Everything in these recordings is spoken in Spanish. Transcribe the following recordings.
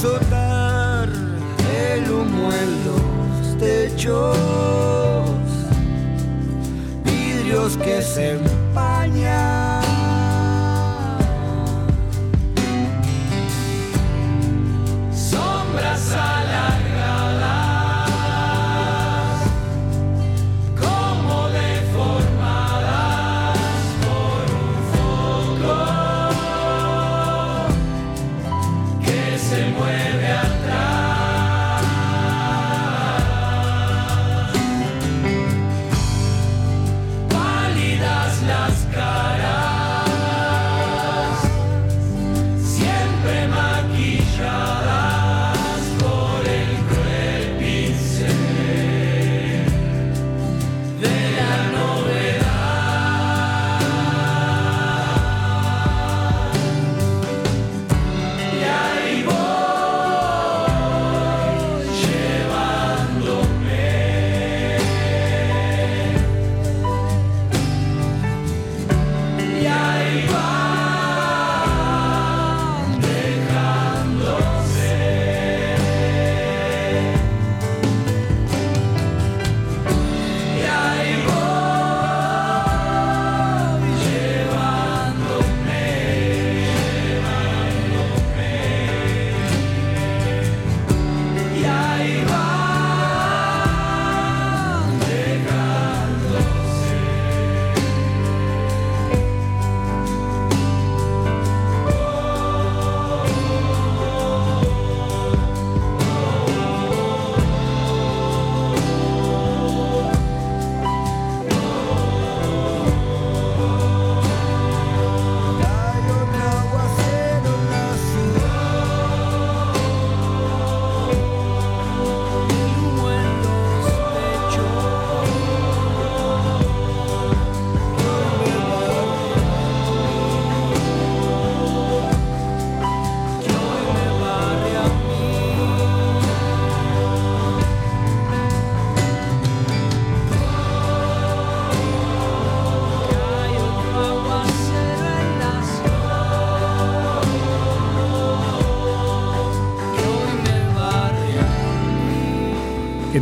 Azotar. El humo en los techos. Vidrios que se empañan.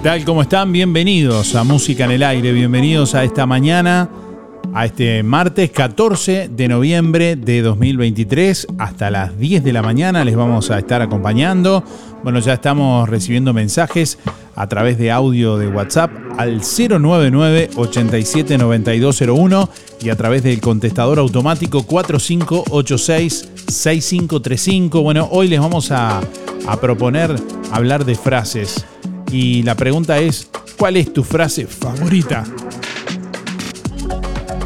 Tal? ¿Cómo están? Bienvenidos a Música en el Aire, bienvenidos a esta mañana, a este martes 14 de noviembre de 2023. Hasta las 10 de la mañana les vamos a estar acompañando. Bueno, ya estamos recibiendo mensajes a través de audio de WhatsApp al 099 879201 y a través del contestador automático 4586 6535. Bueno, hoy les vamos a proponer hablar de frases y la pregunta es, ¿cuál es tu frase favorita?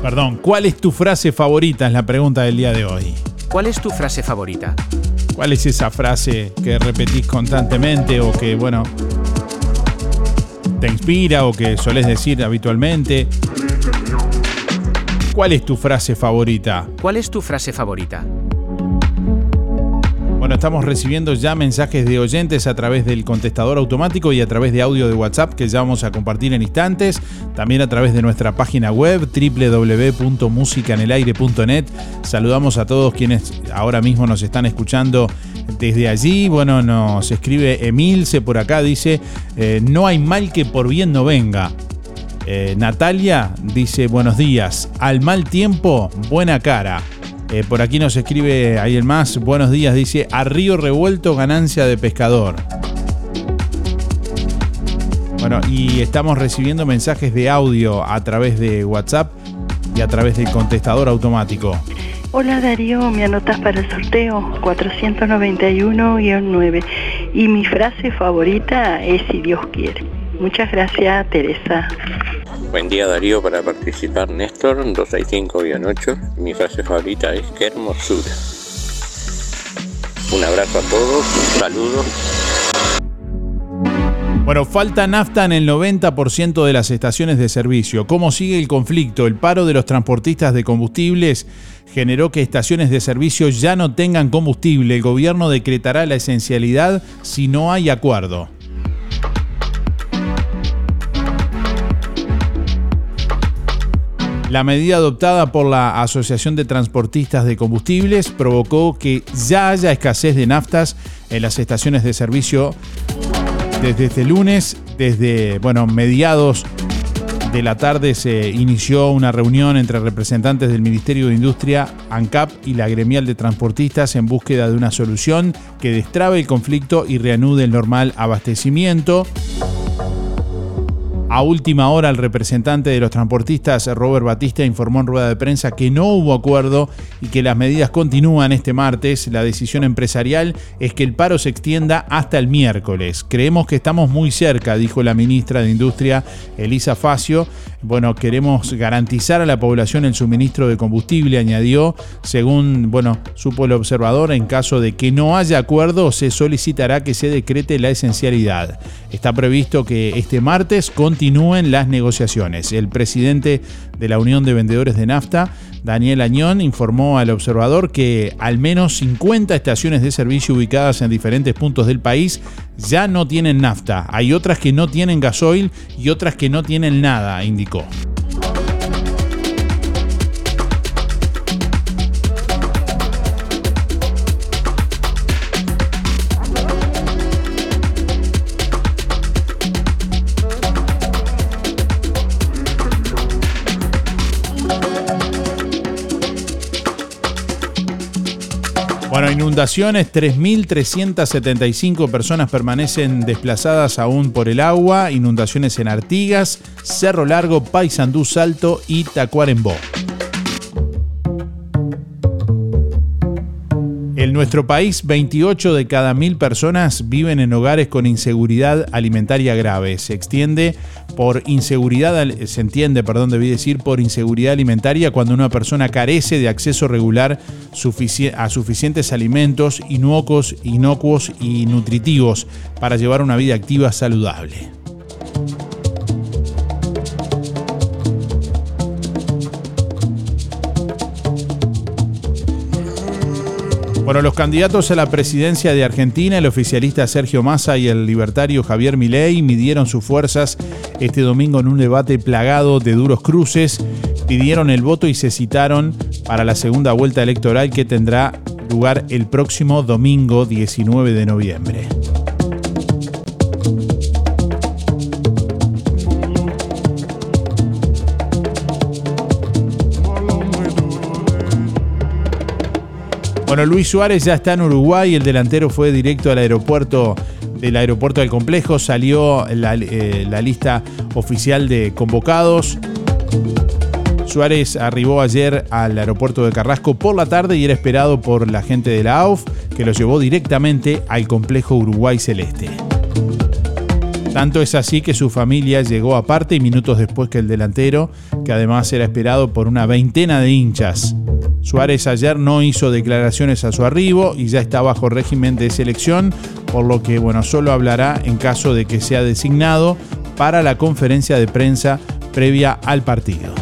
Perdón, ¿cuál es tu frase favorita? Es la pregunta del día de hoy. ¿Cuál es tu frase favorita? ¿Cuál es esa frase que repetís constantemente o que, bueno, te inspira o que solés decir habitualmente? ¿Cuál es tu frase favorita? ¿Cuál es tu frase favorita? Estamos recibiendo ya mensajes de oyentes a través del contestador automático y a través de audio de WhatsApp que ya vamos a compartir en instantes. También a través de nuestra página web www.musicanelaire.net. Saludamos a todos quienes ahora mismo nos están escuchando desde allí. Bueno, nos escribe Emilce por acá, dice, eh, no hay mal que por bien no venga. Eh, Natalia dice, buenos días, al mal tiempo, buena cara. Eh, por aquí nos escribe ahí el más. Buenos días, dice a río revuelto ganancia de pescador. Bueno, y estamos recibiendo mensajes de audio a través de WhatsApp y a través del contestador automático. Hola Darío, me anotas para el sorteo 491-9 y mi frase favorita es si Dios quiere. Muchas gracias Teresa. Buen día Darío, para participar Néstor 265-8. Mi frase favorita es qué hermosura. Un abrazo a todos, un saludo. Bueno, falta nafta en el 90% de las estaciones de servicio. ¿Cómo sigue el conflicto? El paro de los transportistas de combustibles generó que estaciones de servicio ya no tengan combustible. El gobierno decretará la esencialidad si no hay acuerdo. La medida adoptada por la Asociación de Transportistas de Combustibles provocó que ya haya escasez de naftas en las estaciones de servicio desde este lunes, desde bueno, mediados de la tarde se inició una reunión entre representantes del Ministerio de Industria, ANCAP y la gremial de transportistas en búsqueda de una solución que destrabe el conflicto y reanude el normal abastecimiento. A última hora, el representante de los transportistas, Robert Batista, informó en rueda de prensa que no hubo acuerdo y que las medidas continúan este martes. La decisión empresarial es que el paro se extienda hasta el miércoles. Creemos que estamos muy cerca, dijo la ministra de Industria, Elisa Facio. Bueno, queremos garantizar a la población el suministro de combustible, añadió. Según, bueno, supo el observador, en caso de que no haya acuerdo, se solicitará que se decrete la esencialidad. Está previsto que este martes continúen las negociaciones. El presidente de la Unión de Vendedores de Nafta, Daniel Añón, informó al observador que al menos 50 estaciones de servicio ubicadas en diferentes puntos del país ya no tienen nafta. Hay otras que no tienen gasoil y otras que no tienen nada, indicó. Bueno, inundaciones, 3.375 personas permanecen desplazadas aún por el agua, inundaciones en Artigas, Cerro Largo, Paysandú, Salto y Tacuarembó. En nuestro país, 28 de cada mil personas viven en hogares con inseguridad alimentaria grave. Se extiende por inseguridad, se entiende, perdón, debí decir, por inseguridad alimentaria cuando una persona carece de acceso regular a suficientes alimentos inocuos, inocuos y nutritivos para llevar una vida activa saludable. Bueno, los candidatos a la presidencia de Argentina, el oficialista Sergio Massa y el libertario Javier Milei, midieron sus fuerzas este domingo en un debate plagado de duros cruces, pidieron el voto y se citaron para la segunda vuelta electoral que tendrá lugar el próximo domingo 19 de noviembre. Bueno, Luis Suárez ya está en Uruguay, el delantero fue directo al aeropuerto del aeropuerto del complejo, salió la, eh, la lista oficial de convocados. Suárez arribó ayer al aeropuerto de Carrasco por la tarde y era esperado por la gente de la AUF, que lo llevó directamente al complejo Uruguay Celeste. Tanto es así que su familia llegó aparte y minutos después que el delantero, que además era esperado por una veintena de hinchas. Suárez ayer no hizo declaraciones a su arribo y ya está bajo régimen de selección, por lo que bueno, solo hablará en caso de que sea designado para la conferencia de prensa previa al partido.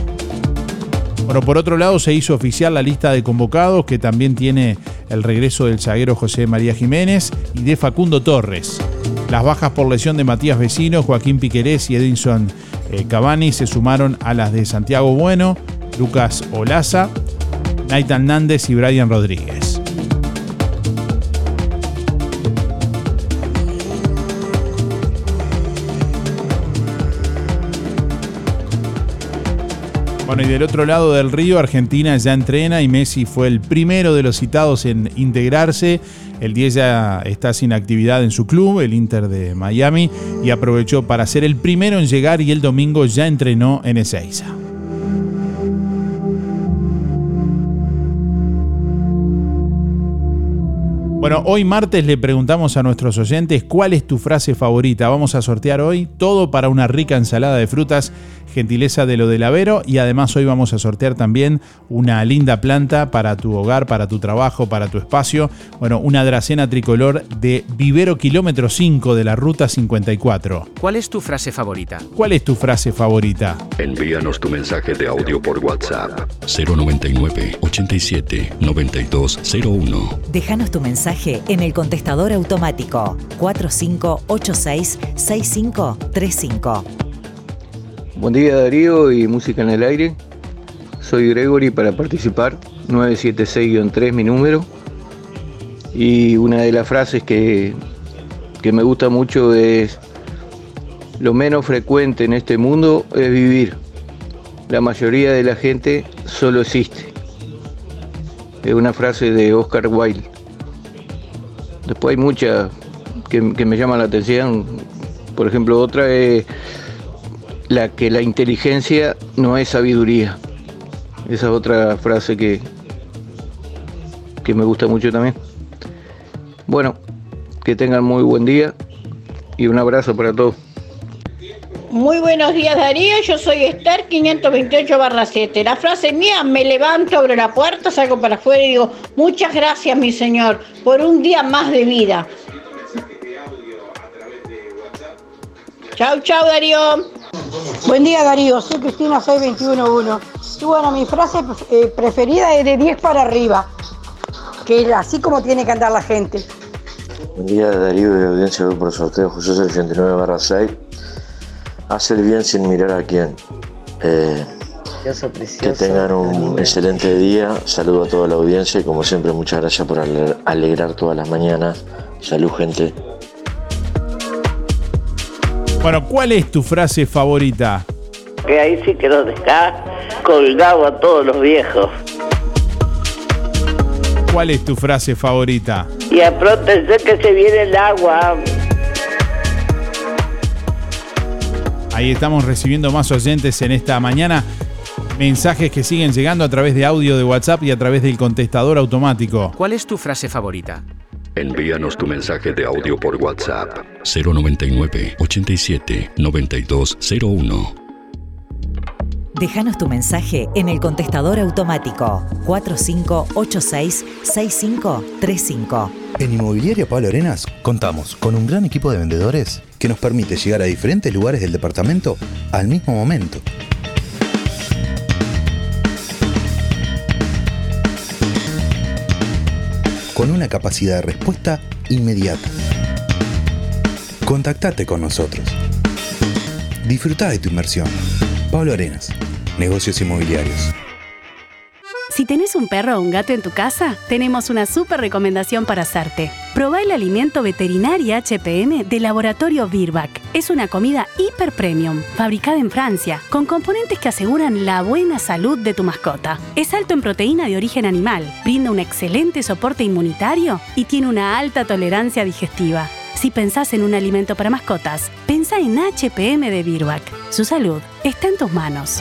Bueno, por otro lado se hizo oficial la lista de convocados que también tiene el regreso del zaguero José María Jiménez y de Facundo Torres. Las bajas por lesión de Matías Vecino, Joaquín Piquerés y Edinson eh, Cavani se sumaron a las de Santiago Bueno, Lucas Olaza, Nathan Nández y Brian Rodríguez. Bueno, y del otro lado del río, Argentina ya entrena y Messi fue el primero de los citados en integrarse. El 10 ya está sin actividad en su club, el Inter de Miami, y aprovechó para ser el primero en llegar y el domingo ya entrenó en Ezeiza. Bueno, hoy martes le preguntamos a nuestros oyentes cuál es tu frase favorita. Vamos a sortear hoy todo para una rica ensalada de frutas, gentileza de lo del Avero. Y además hoy vamos a sortear también una linda planta para tu hogar, para tu trabajo, para tu espacio. Bueno, una dracena tricolor de Vivero Kilómetro 5 de la Ruta 54. ¿Cuál es tu frase favorita? ¿Cuál es tu frase favorita? Envíanos tu mensaje de audio por WhatsApp 099 87 9201. Déjanos tu mensaje en el contestador automático 4586-6535. Buen día Darío y Música en el Aire. Soy Gregory para participar, 976-3 mi número. Y una de las frases que, que me gusta mucho es, lo menos frecuente en este mundo es vivir. La mayoría de la gente solo existe. Es una frase de Oscar Wilde. Después hay muchas que, me llaman la atención. Por ejemplo, otra es la que la inteligencia no es sabiduría. Esa es otra frase que, que me gusta mucho también. Bueno, que tengan muy buen día y un abrazo para todos. Muy buenos días Darío, yo soy Esther 528 barra 7. La frase mía, me levanto, abro la puerta, salgo para afuera y digo, muchas gracias mi Señor por un día más de vida. Chau, chau Darío. Buen día Darío, soy Cristina 6211. Y bueno, mi frase eh, preferida es de 10 para arriba, que es así como tiene que andar la gente. Buen día Darío de audiencia por sorteo José 89 barra 6 hacer bien sin mirar a quién. Eh, que tengan un excelente día. Saludo a toda la audiencia y como siempre muchas gracias por alegrar todas las mañanas. Salud gente. Bueno, ¿cuál es tu frase favorita? Que ahí sí que nos deja colgado a todos los viejos. ¿Cuál es tu frase favorita? Y a proteger que se viene el agua. Ahí estamos recibiendo más oyentes en esta mañana. Mensajes que siguen llegando a través de audio de WhatsApp y a través del contestador automático. ¿Cuál es tu frase favorita? Envíanos tu mensaje de audio por WhatsApp 099 87 9201. Déjanos tu mensaje en el contestador automático 4586-6535. En Inmobiliaria Pablo Arenas contamos con un gran equipo de vendedores que nos permite llegar a diferentes lugares del departamento al mismo momento. Con una capacidad de respuesta inmediata. Contactate con nosotros. Disfruta de tu inversión. Pablo Arenas, negocios inmobiliarios. Si tenés un perro o un gato en tu casa, tenemos una súper recomendación para hacerte. Probá el alimento veterinario HPM de Laboratorio Virbac. Es una comida hiper premium, fabricada en Francia, con componentes que aseguran la buena salud de tu mascota. Es alto en proteína de origen animal, brinda un excelente soporte inmunitario y tiene una alta tolerancia digestiva. Si pensás en un alimento para mascotas, pensá en HPM de Virbac. Su salud está en tus manos.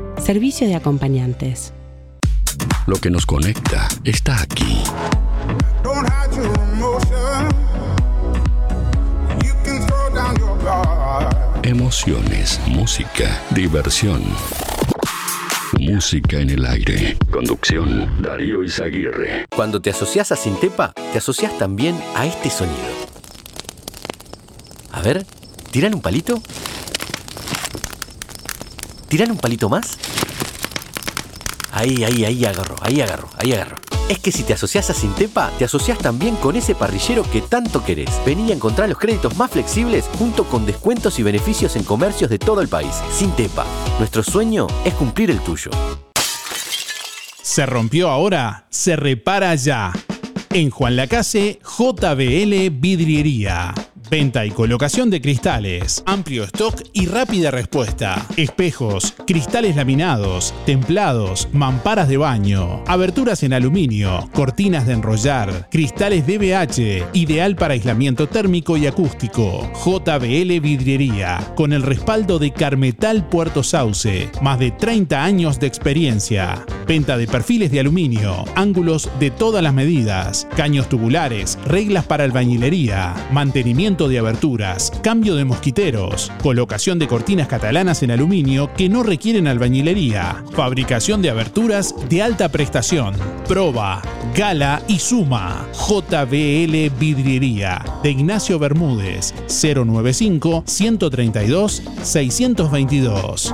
servicio de acompañantes. Lo que nos conecta está aquí. Emociones, música, diversión. Música en el aire. Conducción, Darío Izaguirre. Cuando te asocias a Sintepa, te asocias también a este sonido. A ver, ¿tiran un palito? ¿Tiran un palito más? Ahí, ahí, ahí agarro, ahí agarro, ahí agarro. Es que si te asocias a Sintepa, te asocias también con ese parrillero que tanto querés. Vení a encontrar los créditos más flexibles junto con descuentos y beneficios en comercios de todo el país. Sintepa, nuestro sueño es cumplir el tuyo. ¿Se rompió ahora? Se repara ya. En Juan Lacase, JBL Vidriería. Venta y colocación de cristales, amplio stock y rápida respuesta. Espejos, cristales laminados, templados, mamparas de baño, aberturas en aluminio, cortinas de enrollar, cristales DBH, ideal para aislamiento térmico y acústico. JBL Vidriería, con el respaldo de Carmetal Puerto Sauce, más de 30 años de experiencia. Venta de perfiles de aluminio, ángulos de todas las medidas, caños tubulares, reglas para albañilería, mantenimiento de aberturas, cambio de mosquiteros, colocación de cortinas catalanas en aluminio que no requieren albañilería, fabricación de aberturas de alta prestación, proba, gala y suma. JBL Vidriería de Ignacio Bermúdez 095 132 622.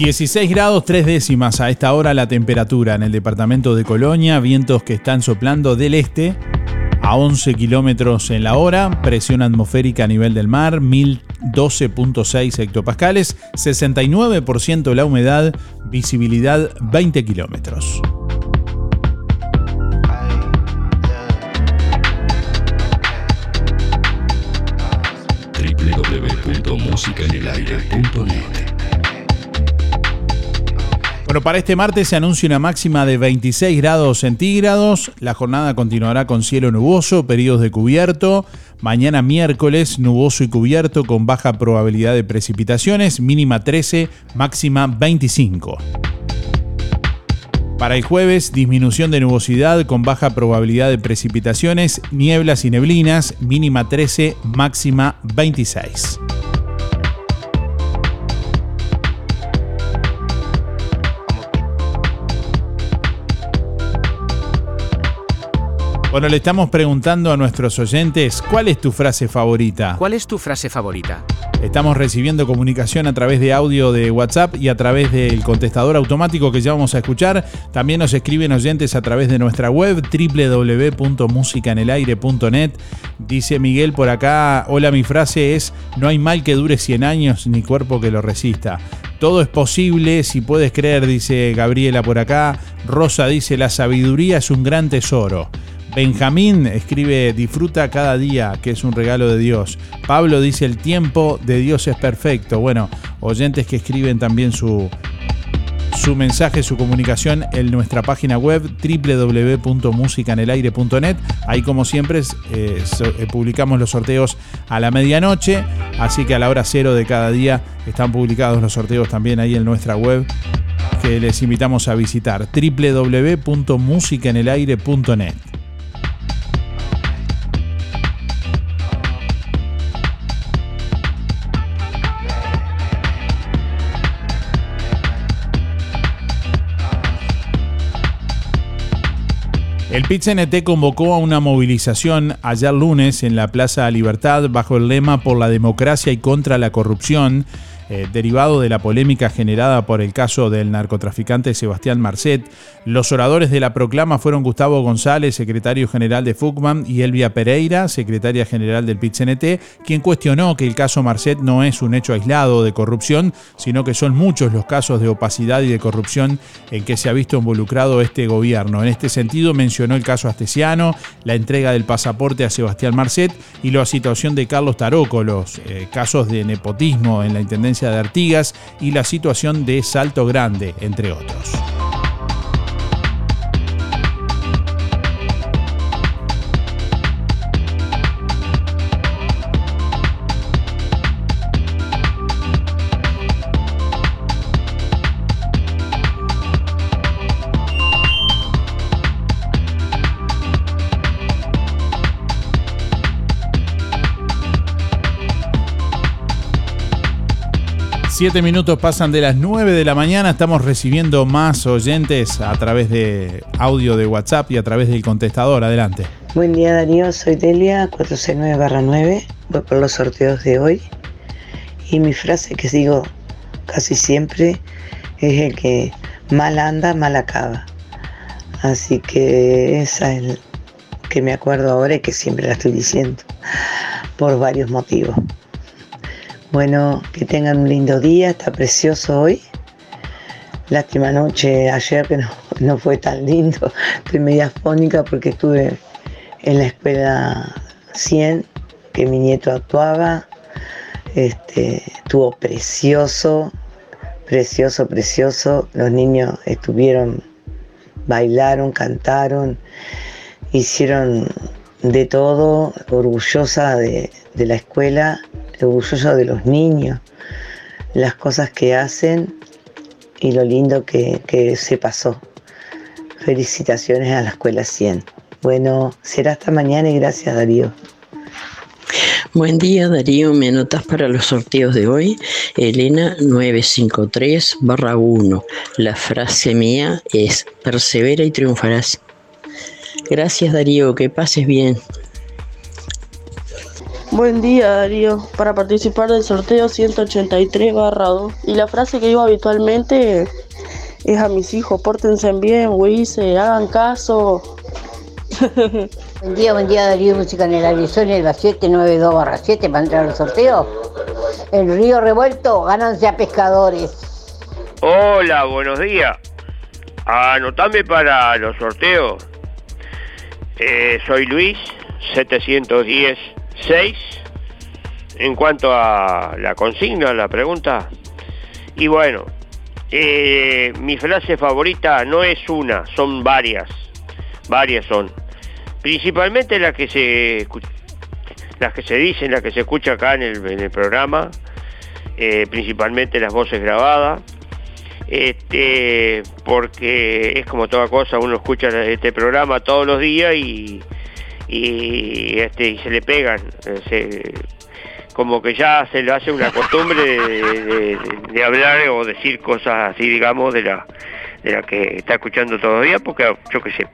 ...16 grados 3 décimas a esta hora la temperatura en el departamento de Colonia... ...vientos que están soplando del este... ...a 11 kilómetros en la hora... ...presión atmosférica a nivel del mar... ...1012.6 hectopascales... ...69% la humedad... ...visibilidad 20 kilómetros. www.musicaenelaire.net Bueno, para este martes se anuncia una máxima de 26 grados centígrados. La jornada continuará con cielo nuboso, periodos de cubierto. Mañana miércoles, nuboso y cubierto con baja probabilidad de precipitaciones, mínima 13, máxima 25. Para el jueves, disminución de nubosidad con baja probabilidad de precipitaciones, nieblas y neblinas, mínima 13, máxima 26. Bueno, le estamos preguntando a nuestros oyentes, ¿cuál es tu frase favorita? ¿Cuál es tu frase favorita? Estamos recibiendo comunicación a través de audio de WhatsApp y a través del contestador automático que ya vamos a escuchar. También nos escriben oyentes a través de nuestra web www.musicanelaire.net. Dice Miguel por acá, hola, mi frase es, no hay mal que dure 100 años ni cuerpo que lo resista. Todo es posible si puedes creer, dice Gabriela por acá. Rosa dice, la sabiduría es un gran tesoro. Benjamín escribe disfruta cada día, que es un regalo de Dios. Pablo dice el tiempo de Dios es perfecto. Bueno, oyentes que escriben también su, su mensaje, su comunicación en nuestra página web www.musicanelaire.net. Ahí como siempre eh, eh, publicamos los sorteos a la medianoche, así que a la hora cero de cada día están publicados los sorteos también ahí en nuestra web que les invitamos a visitar www.musicanelaire.net. El PIT-CNT convocó a una movilización ayer lunes en la Plaza Libertad bajo el lema por la democracia y contra la corrupción eh, derivado de la polémica generada por el caso del narcotraficante Sebastián Marcet. Los oradores de la proclama fueron Gustavo González, secretario general de FUCMAN, y Elvia Pereira, secretaria general del PIT-CNT, quien cuestionó que el caso Marcet no es un hecho aislado de corrupción, sino que son muchos los casos de opacidad y de corrupción en que se ha visto involucrado este gobierno. En este sentido mencionó el caso Astesiano, la entrega del pasaporte a Sebastián Marcet y la situación de Carlos Taroco, los eh, casos de nepotismo en la Intendencia de Artigas y la situación de Salto Grande, entre otros. Siete minutos pasan de las 9 de la mañana. Estamos recibiendo más oyentes a través de audio de WhatsApp y a través del contestador. Adelante. Buen día Darío, soy Delia 469-9. Voy por los sorteos de hoy. Y mi frase que sigo casi siempre es el que mal anda, mal acaba. Así que esa es el que me acuerdo ahora y que siempre la estoy diciendo por varios motivos. Bueno, que tengan un lindo día, está precioso hoy. Lástima noche ayer que no, fue tan lindo. Estoy media fónica porque estuve en la escuela 100, que mi nieto actuaba. Este, estuvo precioso, precioso, precioso. Los niños estuvieron, bailaron, cantaron, hicieron de todo, orgullosa de, de la escuela orgulloso de los niños, las cosas que hacen y lo lindo que, que se pasó. Felicitaciones a la Escuela 100. Bueno, será hasta mañana y gracias Darío. Buen día Darío, me anotas para los sorteos de hoy. Elena 953 barra 1. La frase mía es, persevera y triunfarás. Gracias Darío, que pases bien. Buen día Darío, para participar del sorteo 183 barra 2. Y la frase que digo habitualmente es a mis hijos, pórtense bien, se hagan caso. buen día, buen día Darío, música en el aire, el 792 barra 7 para entrar al sorteo. El río revuelto, ganancia pescadores. Hola, buenos días. Anotame para los sorteos. Eh, soy Luis, 710 6. En cuanto a la consigna, la pregunta. Y bueno, eh, mi frase favorita no es una, son varias. Varias son. Principalmente las que se las que se dicen, las que se escucha acá en el, en el programa, eh, principalmente las voces grabadas. Este, porque es como toda cosa, uno escucha este programa todos los días y, y, este, y se le pegan. eh, se- como que ya se le hace una costumbre de, hablar o decir cosas así, digamos, de la, de la que está escuchando días, porque yo qué sé,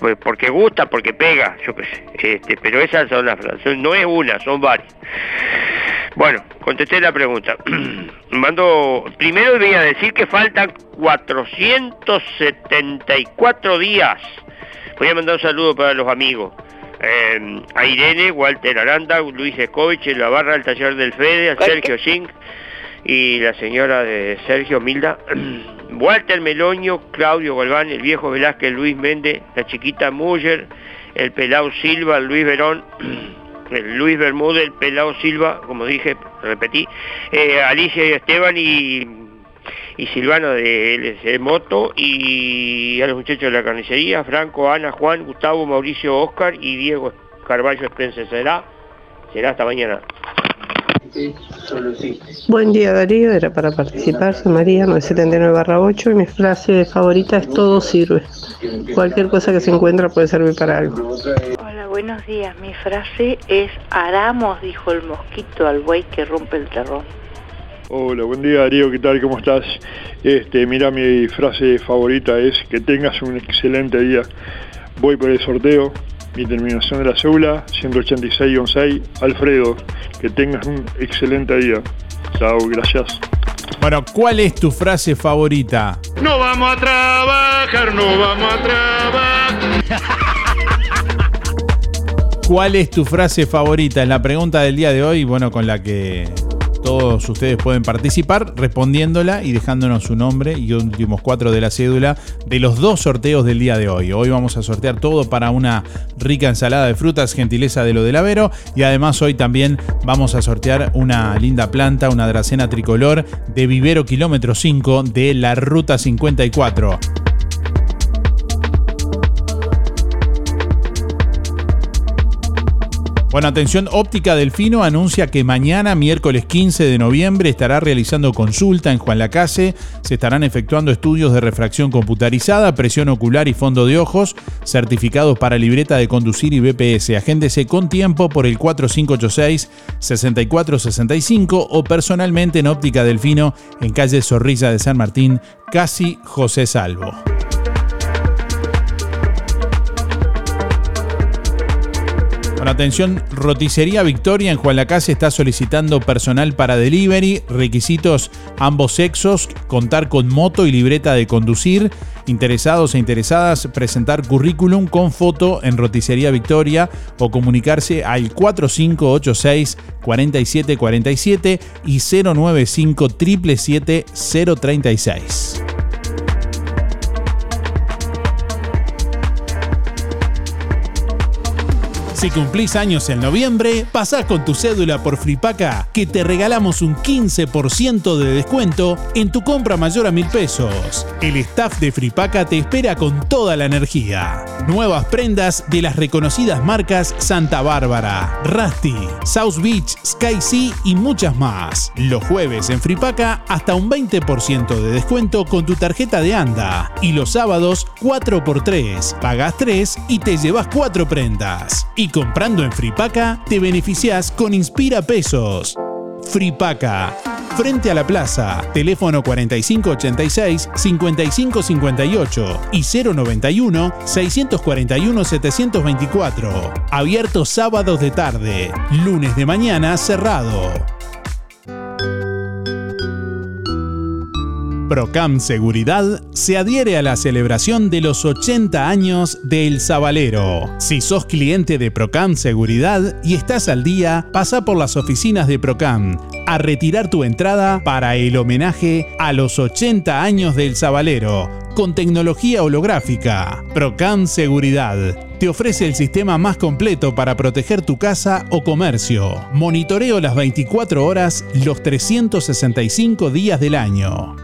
pues porque gusta, porque pega, yo qué sé. Este, pero esas son las frases, no es una, son varias. Bueno, contesté la pregunta. Mando, primero voy a decir que faltan 474 días. Voy a mandar un saludo para los amigos. Eh, a Irene, Walter Aranda, Luis Escovich, la barra del taller del Fede, a Sergio Zink y la señora de Sergio Milda, Walter Meloño, Claudio Galván, el viejo Velázquez, Luis Méndez, la chiquita Muller, el pelao Silva, el Luis Verón, el Luis Bermúdez, el pelao Silva, como dije, repetí, eh, Alicia y Esteban y, y Silvana de LC Moto y a los muchachos de la carnicería, Franco, Ana, Juan, Gustavo, Mauricio, Oscar y Diego Carballo Spencer. Será, será hasta mañana. Buen día Darío, era para participar, soy María 979 8 y mi frase favorita es todo sirve. Cualquier cosa que se encuentra puede servir para algo. Hola, buenos días. Mi frase es Aramos, dijo el mosquito al buey que rompe el terrón. Hola, buen día Darío, ¿qué tal? ¿Cómo estás? Este, mira, mi frase favorita es que tengas un excelente día. Voy por el sorteo, mi terminación de la cédula, 186-6, Alfredo, que tengas un excelente día. Chao, gracias. Bueno, ¿cuál es tu frase favorita? No vamos a trabajar, no vamos a trabajar. ¿Cuál es tu frase favorita? Es la pregunta del día de hoy, bueno, con la que todos ustedes pueden participar respondiéndola y dejándonos su nombre y últimos cuatro de la cédula de los dos sorteos del día de hoy. Hoy vamos a sortear todo para una rica ensalada de frutas, gentileza de lo del Avero. Y además hoy también vamos a sortear una linda planta, una dracena tricolor de Vivero Kilómetro 5 de la Ruta 54. Bueno, atención, Óptica Delfino anuncia que mañana, miércoles 15 de noviembre, estará realizando consulta en Juan Lacase. Se estarán efectuando estudios de refracción computarizada, presión ocular y fondo de ojos, certificados para libreta de conducir y BPS. Agéndese con tiempo por el 4586-6465 o personalmente en Óptica Delfino en calle Zorrilla de San Martín, casi José Salvo. Bueno, atención, Roticería Victoria en Juan Lacase está solicitando personal para delivery, requisitos ambos sexos, contar con moto y libreta de conducir. Interesados e interesadas, presentar currículum con foto en Roticería Victoria o comunicarse al 4586 4747 y 095 777 036. Si cumplís años en noviembre, pasá con tu cédula por Fripaca, que te regalamos un 15% de descuento en tu compra mayor a mil pesos. El staff de Fripaca te espera con toda la energía. Nuevas prendas de las reconocidas marcas Santa Bárbara, Rusty, South Beach, Sky Sea y muchas más. Los jueves en Fripaca hasta un 20% de descuento con tu tarjeta de ANDA. Y los sábados 4x3. Pagas 3 y te llevas 4 prendas. Y comprando en Fripaca te beneficias con Inspira Pesos. Fripaca. Frente a la plaza, teléfono 4586-5558 y 091-641-724. Abierto sábados de tarde, lunes de mañana cerrado. Procam Seguridad se adhiere a la celebración de los 80 años del Zabalero. Si sos cliente de Procam Seguridad y estás al día, pasa por las oficinas de Procam a retirar tu entrada para el homenaje a los 80 años del Zabalero con tecnología holográfica. Procam Seguridad te ofrece el sistema más completo para proteger tu casa o comercio. Monitoreo las 24 horas, los 365 días del año.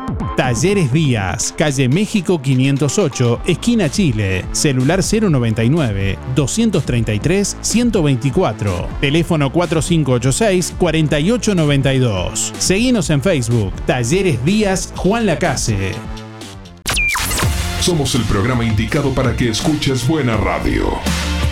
Talleres Díaz, calle México 508, esquina Chile, celular 099 233 124, teléfono 4586 4892. Seguinos en Facebook, Talleres Díaz Juan Lacase. Somos el programa indicado para que escuches buena radio.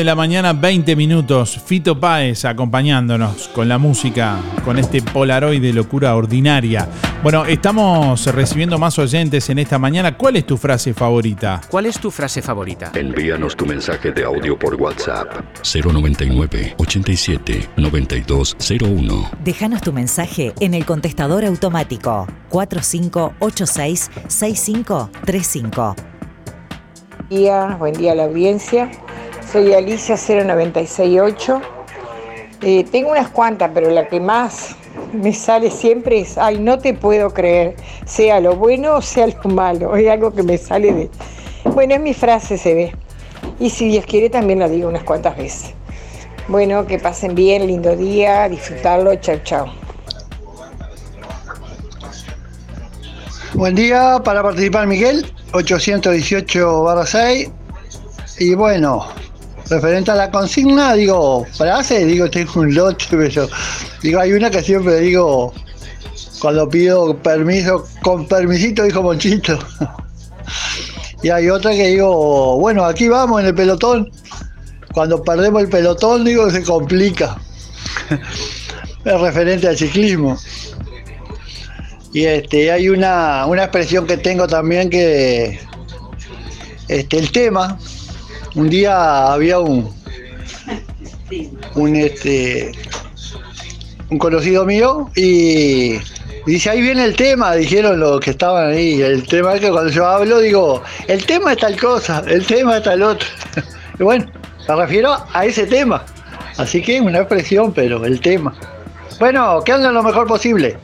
de la mañana, 20 minutos. Fito Páez acompañándonos con la música, con este Polaroid de locura ordinaria. Bueno, estamos recibiendo más oyentes en esta mañana. ¿Cuál es tu frase favorita? ¿Cuál es tu frase favorita? Envíanos tu mensaje de audio por WhatsApp 099 87 9201. Déjanos tu mensaje en el contestador automático 4586 6535. Buen día, buen día a la audiencia. Soy Alicia 0968. Eh, tengo unas cuantas, pero la que más me sale siempre es, ay, no te puedo creer, sea lo bueno o sea lo malo. Es algo que me sale de... Bueno, es mi frase, se ve. Y si Dios quiere, también la digo unas cuantas veces. Bueno, que pasen bien, lindo día, disfrutarlo, chao, chao. Buen día para participar Miguel, 818 barra 6. Y bueno, referente a la consigna, digo, frase, digo, tengo un lote, pero digo, hay una que siempre digo, cuando pido permiso, con permisito, dijo Monchito. y hay otra que digo, bueno, aquí vamos en el pelotón. Cuando perdemos el pelotón, digo, se complica. es referente al ciclismo. Y este, hay una, una expresión que tengo también que este, el tema, un día había un, un este un conocido mío y dice ahí viene el tema, dijeron los que estaban ahí, el tema es que cuando yo hablo digo, el tema es tal cosa, el tema es tal otro. Y bueno, me refiero a ese tema. Así que una expresión, pero el tema. Bueno, que anden lo mejor posible.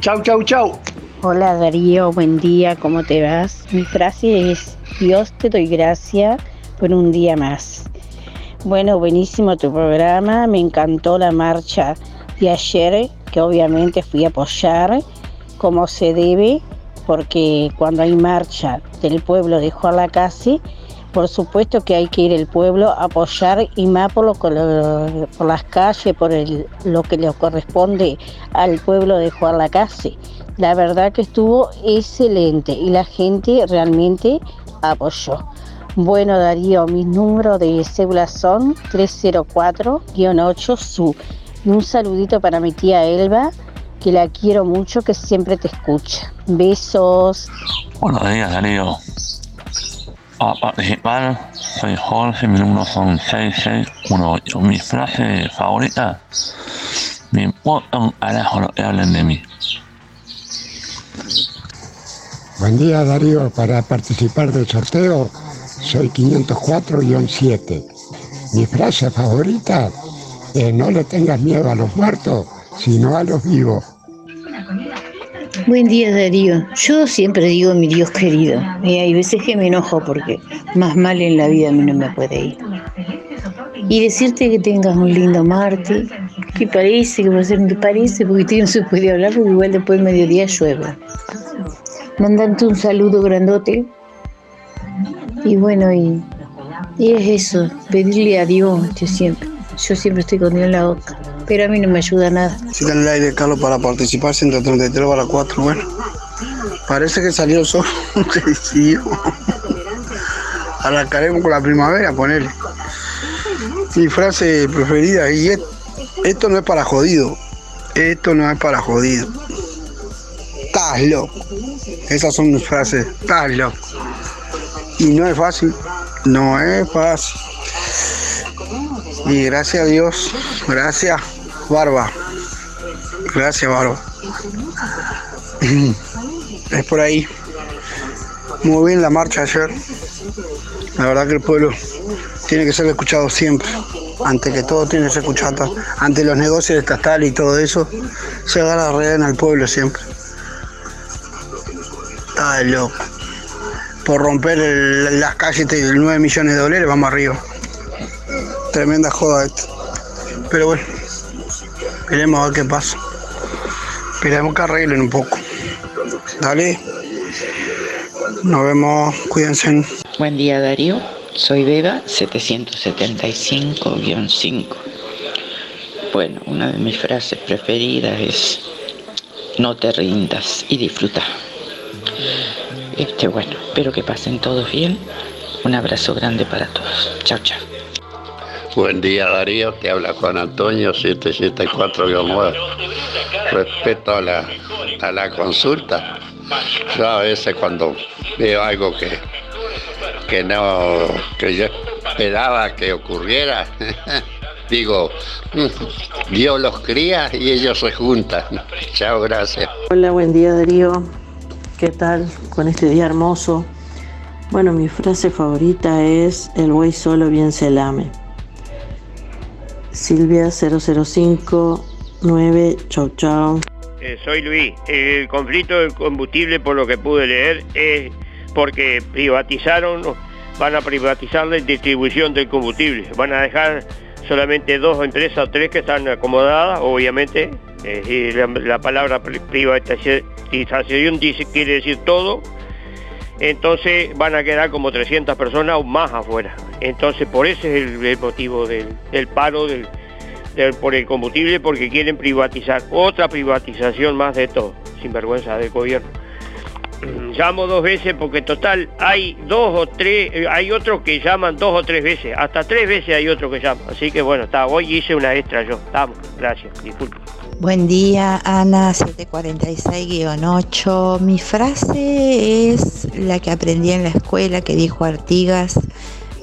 Chau, chau, chau. Hola Darío, buen día, ¿cómo te vas? Mi frase es, Dios te doy gracias por un día más. Bueno, buenísimo tu programa, me encantó la marcha de ayer, que obviamente fui a apoyar como se debe, porque cuando hay marcha del pueblo de Juan Lacase, por supuesto que hay que ir al pueblo a apoyar y más por, por las calles, por el, lo que le corresponde al pueblo de Juan Lacase. La verdad que estuvo excelente y la gente realmente apoyó. Bueno, Darío, mis números de cédula son 304-8 SU. Y un saludito para mi tía Elba, que la quiero mucho, que siempre te escucha. Besos. Buenos días, Darío. A participar, soy Jorge, mi número son 6618. Mi frase favorita, me importa un carajo lo que hablen de mí. Buen día Darío, para participar del sorteo soy 504-7. Mi frase favorita es no le tengas miedo a los muertos, sino a los vivos. Buen día Darío. Yo siempre digo mi Dios querido. Y hay veces que me enojo porque más mal en la vida a mí no me puede ir. Y decirte que tengas un lindo martes, que parece, que va a ser que parece, porque tío no se puede hablar porque igual después del mediodía llueve. Mandarte un saludo grandote. Y bueno, y, y es eso, pedirle a Dios, yo siempre. Yo siempre estoy con Dios en la boca, pero a mí no me ayuda nada. Si está en el aire, Carlos, para participar, 133 para 4. Bueno, parece que salió solo. Se decidió. Arrancaremos con la primavera, ponele. Mi frase preferida, y es- esto no es para jodido. Esto no es para jodido. Estás loco. Esas son mis frases. Estás loco. Y no es fácil. No es fácil. Y gracias a Dios, gracias Barba, gracias Barba. Es por ahí. Muy bien la marcha ayer. La verdad que el pueblo tiene que ser escuchado siempre. Ante que todo tiene que ser escuchado. Ante los negocios estatales y todo eso, se agarra rehén al pueblo siempre. Está de loco. Por romper las calles de 9 millones de dólares, vamos arriba. Tremenda joda esto. Pero bueno, esperemos a ver qué pasa. Esperemos que arreglen un poco. Dale. Nos vemos. Cuídense. Buen día Darío, soy Beba 775-5. Bueno, una de mis frases preferidas es no te rindas y disfruta. Este bueno, espero que pasen todos bien. Un abrazo grande para todos. Chao, chao. Buen día Darío, te habla Juan Antonio 774-9. Respecto a la, a la consulta, yo a veces cuando veo algo que, que no, que yo esperaba que ocurriera, digo, "Mm, Dios los cría y ellos se juntan. Chao, gracias. Hola, buen día Darío. ¿Qué tal con este día hermoso? Bueno, mi frase favorita es el buey solo bien se lame. Silvia 0059, chau chau. Eh, soy Luis. El conflicto del combustible, por lo que pude leer, es porque privatizaron, van a privatizar la distribución del combustible. Van a dejar solamente dos empresas o tres que están acomodadas, obviamente. eh, y la, la palabra pri- privatización dice, quiere decir todo. Entonces van a quedar como 300 personas o más afuera. Entonces por ese es el, motivo del, paro del- por el combustible, porque quieren privatizar. Otra privatización más de todo, sin vergüenza del gobierno. Llamo dos veces porque total hay dos o tres, eh, hay otros que llaman dos o tres veces, hasta tres veces hay otros que llaman. Así que bueno, está, hoy hice una extra yo. Estamos, gracias, disculpe. Buen día, Ana 746-8. Mi frase es la que aprendí en la escuela que dijo Artigas,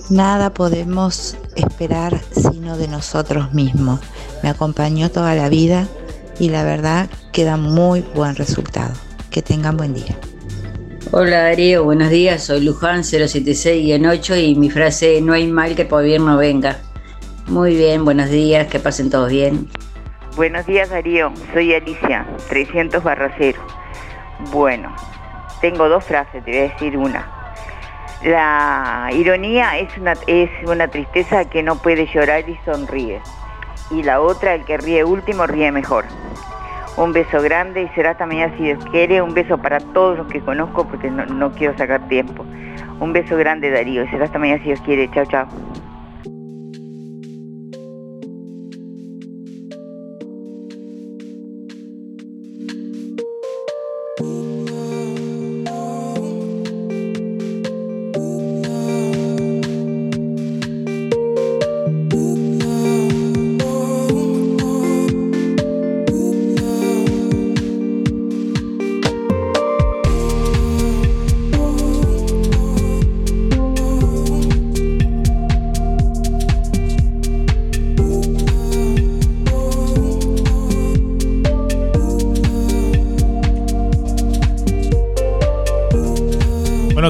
nada podemos esperar sino de nosotros mismos. Me acompañó toda la vida y la verdad que da muy buen resultado. Que tengan buen día. Hola Darío, buenos días, soy Luján 076-8 y mi frase no hay mal que por bien no venga. Muy bien, buenos días, que pasen todos bien. Buenos días Darío, soy Alicia, 300 barra cero. Bueno, tengo dos frases, te voy a decir una. La ironía es una, es una tristeza que no puede llorar y sonríe. Y la otra, el que ríe último, ríe mejor. Un beso grande y será hasta mañana si Dios quiere. Un beso para todos los que conozco porque no, no quiero sacar tiempo. Un beso grande Darío y será hasta mañana si Dios quiere. Chao, chao.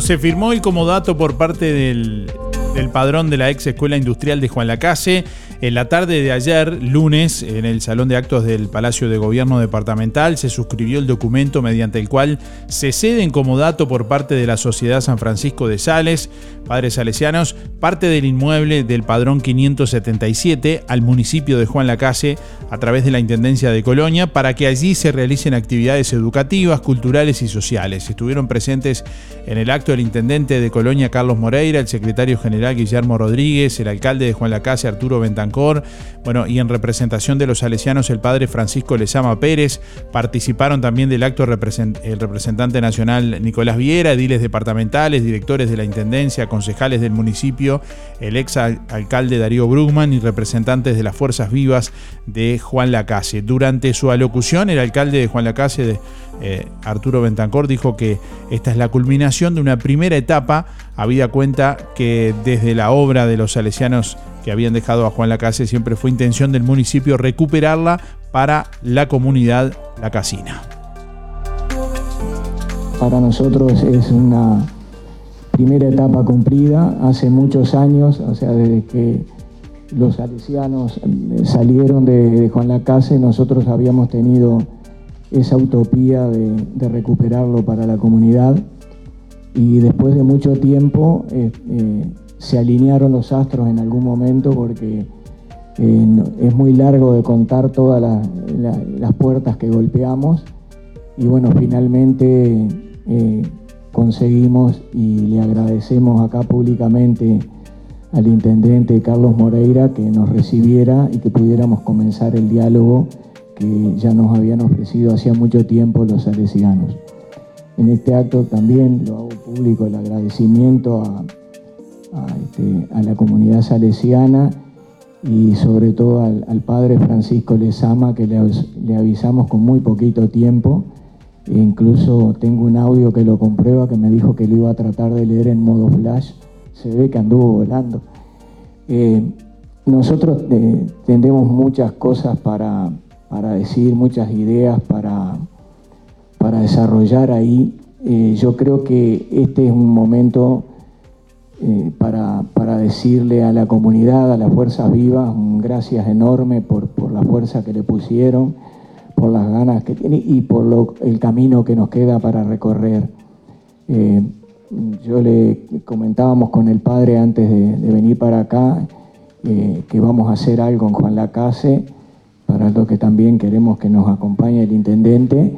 Se firmó el comodato por parte del, del padrón de la ex Escuela Industrial de Juan Lacase. En la tarde de ayer, lunes, en el Salón de Actos del Palacio de Gobierno Departamental, se suscribió el documento mediante el cual se cede en comodato por parte de la Sociedad San Francisco de Sales, Padres Salesianos, parte del inmueble del padrón 577 al municipio de Juan Lacase a través de la Intendencia de Colonia para que allí se realicen actividades educativas, culturales y sociales. Estuvieron presentes en el acto el intendente de Colonia, Carlos Moreira, el secretario general Guillermo Rodríguez, el alcalde de Juan Lacase, Arturo Bueno, y en representación de los salesianos, el padre Francisco Lezama Pérez. Participaron también del acto el representante nacional Nicolás Viera, ediles departamentales, directores de la intendencia, concejales del municipio, el ex al- alcalde Darío Brugman y representantes de las fuerzas vivas de Juan Lacase. Durante su alocución, el alcalde de Juan Lacase, de, eh, Arturo Bentancor, dijo que esta es la culminación de una primera etapa, habida cuenta que desde la obra de los salesianos que habían dejado a Juan Lacase siempre fue intención del municipio recuperarla para la comunidad lacasina. Para nosotros es una primera etapa cumplida hace muchos años, o sea, desde que los salesianos eh, salieron de, de Juan Lacase, nosotros habíamos tenido esa utopía de, de recuperarlo para la comunidad y después de mucho tiempo eh, eh, se alinearon los astros en algún momento porque eh, es muy largo de contar todas la- la- las puertas que golpeamos y bueno, finalmente eh, conseguimos y le agradecemos acá públicamente al intendente Carlos Moreira que nos recibiera y que pudiéramos comenzar el diálogo que ya nos habían ofrecido hacía mucho tiempo los salesianos. En este acto también lo hago público el agradecimiento a, a, este, a la comunidad salesiana y sobre todo al, padre Francisco Lezama, que le, avis- le avisamos con muy poquito tiempo. E incluso tengo un audio que lo comprueba, que me dijo que lo iba a tratar de leer en modo flash. Se ve que anduvo volando. Eh, nosotros eh, muchas cosas para, para decir, muchas ideas para, para desarrollar ahí. Eh, yo creo que este es un momento eh, para, para decirle a la comunidad, a las fuerzas vivas, un gracias enorme por, por la fuerza que le pusieron, por las ganas que tiene y por lo- el camino que nos queda para recorrer. Eh, yo le comentábamos con el padre antes de, de venir para acá eh, que vamos a hacer algo en Juan Lacase, para lo que también queremos que nos acompañe el intendente,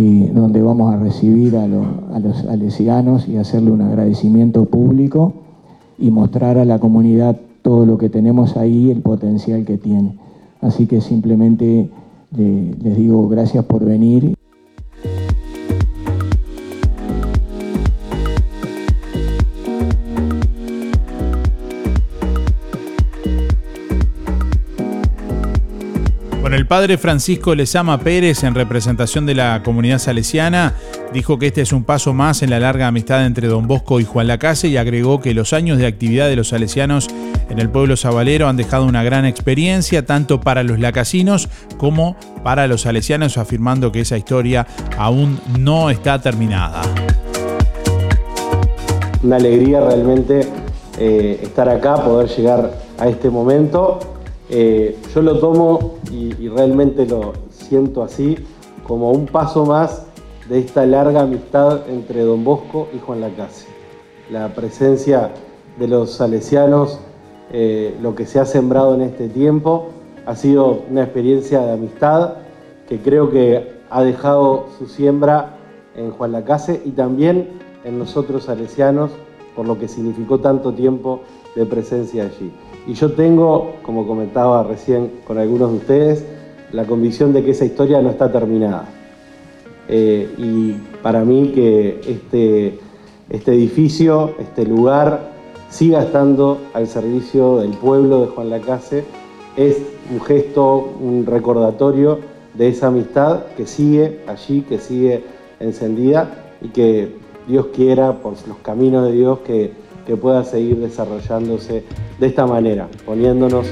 donde vamos a recibir a, lo- a los salesianos y hacerle un agradecimiento público y mostrar a la comunidad todo lo que tenemos ahí, el potencial que tiene. Así que simplemente le- les digo gracias por venir. El padre Francisco Lezama Pérez, en representación de la comunidad salesiana, dijo que este es un paso más en la larga amistad entre Don Bosco y Juan Lacase y agregó que los años de actividad de los salesianos en el pueblo sabalero han dejado una gran experiencia tanto para los lacasinos como para los salesianos, afirmando que esa historia aún no está terminada. una alegría realmente eh, estar acá, poder llegar a este momento. Eh, yo lo tomo y, realmente lo siento así, como un paso más de esta larga amistad entre Don Bosco y Juan Lacase. La presencia de los salesianos, eh, lo que se ha sembrado en este tiempo, ha sido una experiencia de amistad que creo que ha dejado su siembra en Juan Lacase y también en nosotros salesianos por lo que significó tanto tiempo de presencia allí. Y yo tengo, como comentaba recién con algunos de ustedes, la convicción de que esa historia no está terminada. Eh, y para mí que este, este edificio, este lugar, siga estando al servicio del pueblo de Juan Lacase es un gesto, un recordatorio de esa amistad que sigue allí, que sigue encendida y que Dios quiera, por los caminos de Dios, que, que pueda seguir desarrollándose de esta manera, poniéndonos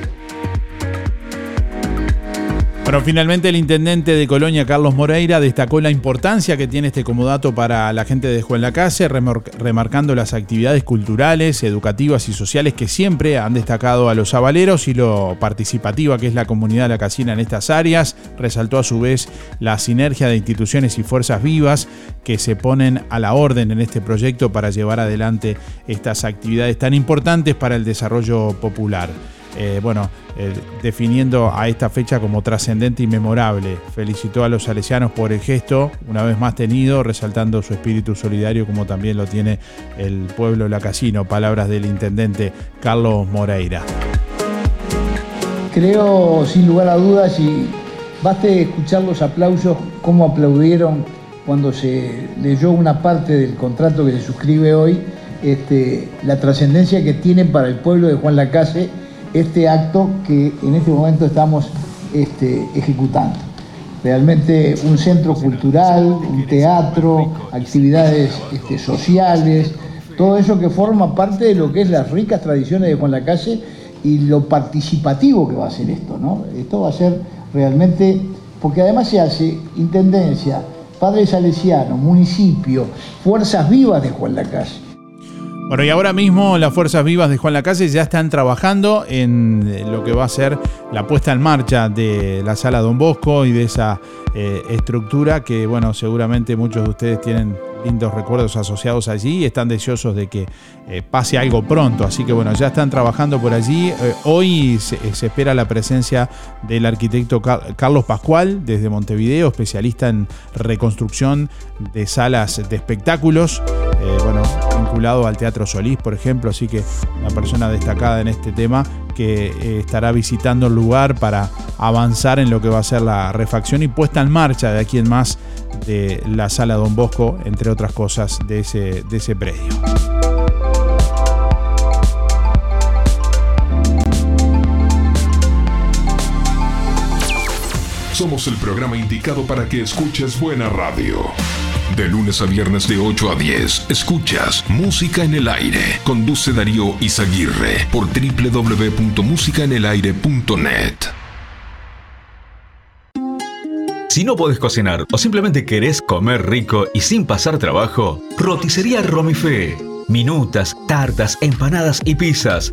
Bueno, finalmente el intendente de Colonia, Carlos Moreira, destacó la importancia que tiene este comodato para la gente de Juan Lacase, remor- remarcando las actividades culturales, educativas y sociales que siempre han destacado a los avaleros y lo participativa que es la comunidad lacasina en estas áreas. Resaltó a su vez la sinergia de instituciones y fuerzas vivas que se ponen a la orden en este proyecto para llevar adelante estas actividades tan importantes para el desarrollo popular. Eh, bueno, eh, definiendo a esta fecha como trascendente y memorable. Felicitó a los salesianos por el gesto, una vez más tenido, resaltando su espíritu solidario como también lo tiene el pueblo lacasino. Palabras del intendente Carlos Moreira. Creo, sin lugar a dudas, y baste escuchar los aplausos, cómo aplaudieron cuando se leyó una parte del contrato que se suscribe hoy, este, la trascendencia que tiene para el pueblo de Juan Lacase este acto que en este momento estamos este, ejecutando. Realmente un centro cultural, un teatro, actividades este, sociales, todo eso que forma parte de lo que es las ricas tradiciones de Juan Lacase y lo participativo que va a ser esto, ¿no? Esto va a ser realmente, porque además se hace intendencia, padre salesiano, municipio, fuerzas vivas de Juan Lacase. Bueno, y ahora mismo las Fuerzas Vivas de Juan Lacase ya están trabajando en eh, lo que va a ser la puesta en marcha de la sala Don Bosco y de esa eh, estructura que, bueno, seguramente muchos de ustedes tienen lindos recuerdos asociados allí y están deseosos de que eh, pase algo pronto. Así que, bueno, ya están trabajando por allí. Hoy se, espera la presencia del arquitecto Car- Carlos Pascual desde Montevideo, especialista en reconstrucción de salas de espectáculos. Bueno, al Teatro Solís, por ejemplo, así que una persona destacada en este tema que eh, estará visitando el lugar para avanzar en lo que va a ser la refacción y puesta en marcha de aquí en más de la sala Don Bosco, entre otras cosas, de ese, de ese predio. Somos el programa indicado para que escuches buena radio. De lunes a viernes de 8 a 10, escuchas Música en el Aire. Conduce Darío Izaguirre por www.musicaenelaire.net. Si no podés cocinar o simplemente querés comer rico y sin pasar trabajo, Roticería Romifé. Minutas, tartas, empanadas y pizzas.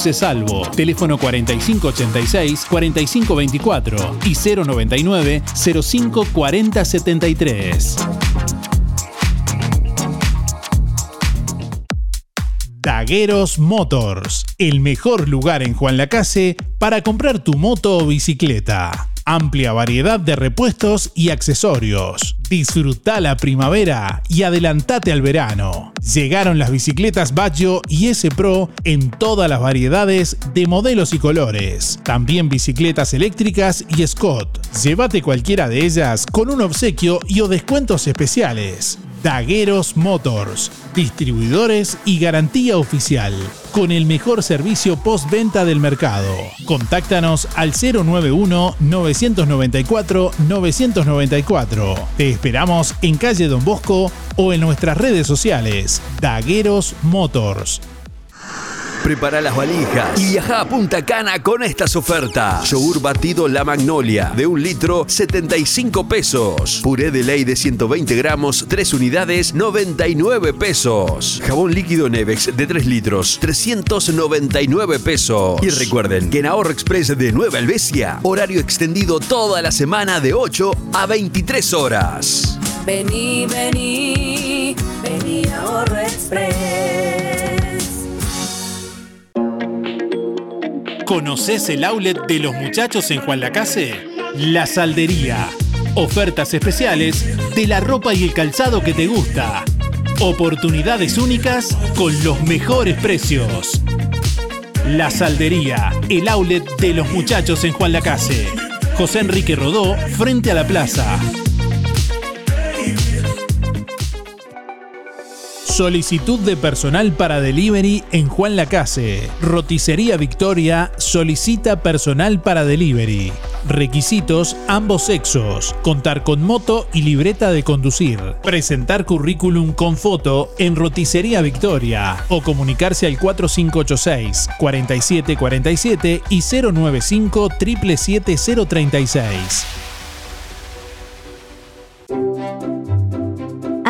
Salvo. Teléfono 4586-4524 y 099-054073. Dagueros Motors, el mejor lugar en Juan Lacase para comprar tu moto o bicicleta. Amplia variedad de repuestos y accesorios. Disfruta la primavera y adelantate al verano. Llegaron las bicicletas Baggio y S Pro en todas las variedades de modelos y colores. También bicicletas eléctricas y Scott. Llévate cualquiera de ellas con un obsequio y o descuentos especiales. Dagueros Motors, distribuidores y garantía oficial, con el mejor servicio postventa del mercado. Contáctanos al 091-994-994. Te esperamos en calle Don Bosco o en nuestras redes sociales. Dagueros Motors. Prepara las valijas y viaja a Punta Cana con estas ofertas. Yogur batido La Magnolia de un litro, 75 pesos. Puré de ley de 120 gramos, 3 unidades, 99 pesos. Jabón líquido Nevex de 3 litros, 399 pesos. Y recuerden que en Ahorro Express de Nueva Helvecia, horario extendido toda la semana de 8 a 23 horas. Vení, vení, vení a Ahorro Express. ¿Conoces el outlet de los muchachos en Juan Lacase? La Saldería. Ofertas especiales de la ropa y el calzado que te gusta. Oportunidades únicas con los mejores precios. La Saldería, el outlet de los muchachos en Juan Lacase. José Enrique Rodó, frente a la plaza. Solicitud de personal para delivery en Juan Lacase. Roticería Victoria solicita personal para delivery. Requisitos ambos sexos. Contar con moto y libreta de conducir. Presentar currículum con foto en Roticería Victoria o comunicarse al 4586 4747 y 095 77036.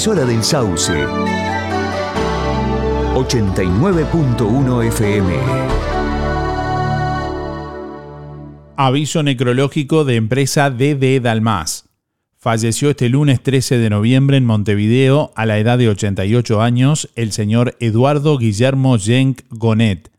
Emisora del Sauce. 89.1 FM. Aviso necrológico de empresa DD Dalmas. Falleció este lunes 13 de noviembre en Montevideo a la edad de 88 años el señor Eduardo Guillermo Jenk Gonet.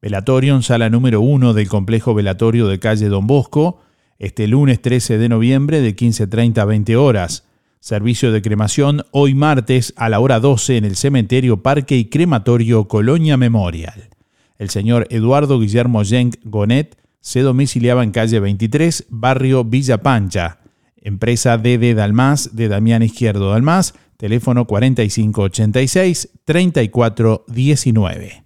Velatorio en sala número 1 del complejo velatorio de calle Don Bosco, este lunes 13 de noviembre de 15.30 a 20 horas. Servicio de cremación hoy martes a la hora 12 en el cementerio Parque y Crematorio Colonia Memorial. El señor Eduardo Guillermo Jenk Gonet se domiciliaba en calle 23, barrio Villa Pancha. Empresa DD Dalmas de Damián Izquierdo Dalmas, teléfono 4586-3419.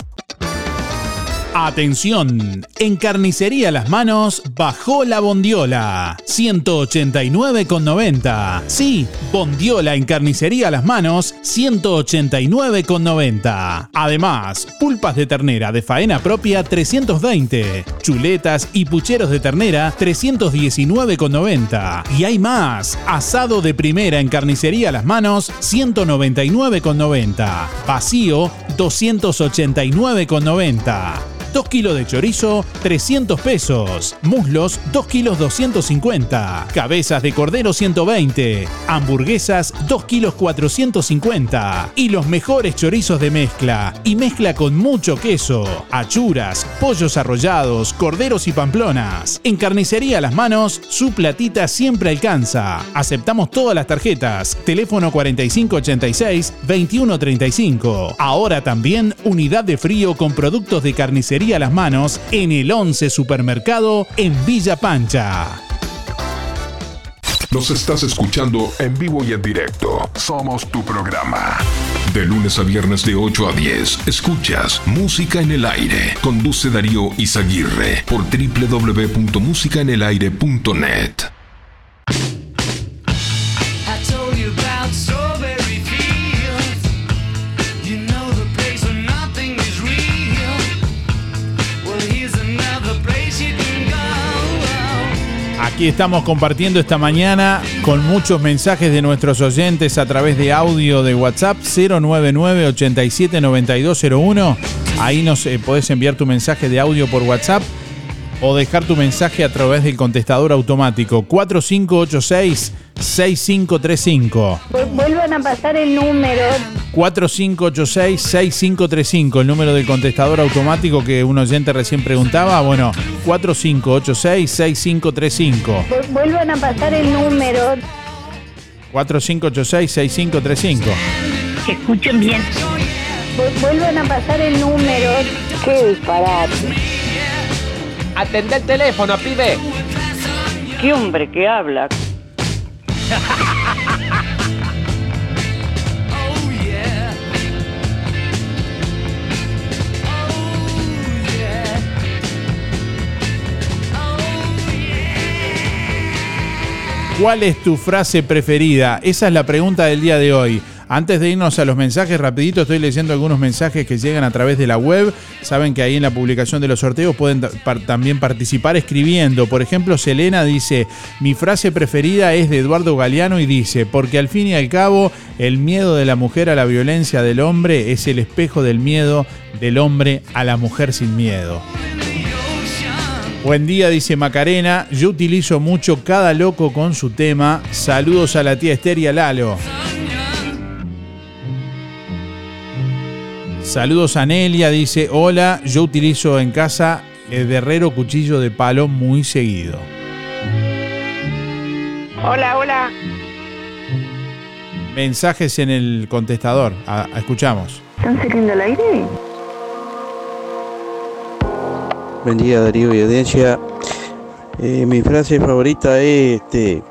Atención, en Carnicería Las Manos bajó la bondiola, 189,90. Sí, bondiola en Carnicería Las Manos, 189,90. Además, pulpas de ternera de faena propia, 320. Chuletas y pucheros de ternera, 319,90. Y hay más, asado de primera en Carnicería Las Manos, 199,90. Vacío, 289,90. 2 kilos de chorizo, 300 pesos. Muslos, 2 kilos 250. Cabezas de cordero, 120. Hamburguesas, 2 kilos 450. Y los mejores chorizos de mezcla. Y mezcla con mucho queso. Achuras, pollos arrollados, corderos y pamplonas. En Carnicería a las Manos, su platita siempre alcanza. Aceptamos todas las tarjetas. Teléfono 4586-2135. Ahora también unidad de frío con productos de carnicería las manos en el 11 Supermercado en Villa Pancha. Nos estás escuchando en vivo y en directo. Somos tu programa. De lunes a viernes de 8 a 10, escuchas Música en el Aire. Conduce Darío Izaguirre por www.musicaenelaire.net. Aquí estamos compartiendo esta mañana con muchos mensajes de nuestros oyentes a través de audio de WhatsApp 099 87 9201. Ahí nos eh, podés enviar tu mensaje de audio por WhatsApp o dejar tu mensaje a través del contestador automático 4586 6535. Vuelvan a pasar el número. 4586-6535, el número del contestador automático que un oyente recién preguntaba. Bueno, 4586-6535. Vu- Vuelvan a pasar el número. 4586-6535. Que escuchen bien. Vuelvan a pasar el número. Qué disparate. Atende el teléfono, pibe. Qué hombre que habla. ¿Cuál es tu frase preferida? Esa es la pregunta del día de hoy. Antes de irnos a los mensajes, rapidito estoy leyendo algunos mensajes que llegan a través de la web. Saben que ahí en la publicación de los sorteos pueden también participar escribiendo. Por ejemplo, Selena dice, mi frase preferida es de Eduardo Galeano y dice, porque al fin y al cabo el miedo de la mujer a la violencia del hombre es el espejo del miedo del hombre a la mujer sin miedo. Buen día, dice Macarena. Yo utilizo mucho cada loco con su tema. Saludos a la tía Esther y a Lalo. Saludos a Nelia, dice, hola, yo utilizo en casa el Herrero cuchillo de palo muy seguido. Hola, hola. Mensajes en el contestador, A- a- escuchamos. ¿Están saliendo al aire? Buen día Darío y audiencia. Eh, mi frase favorita es este,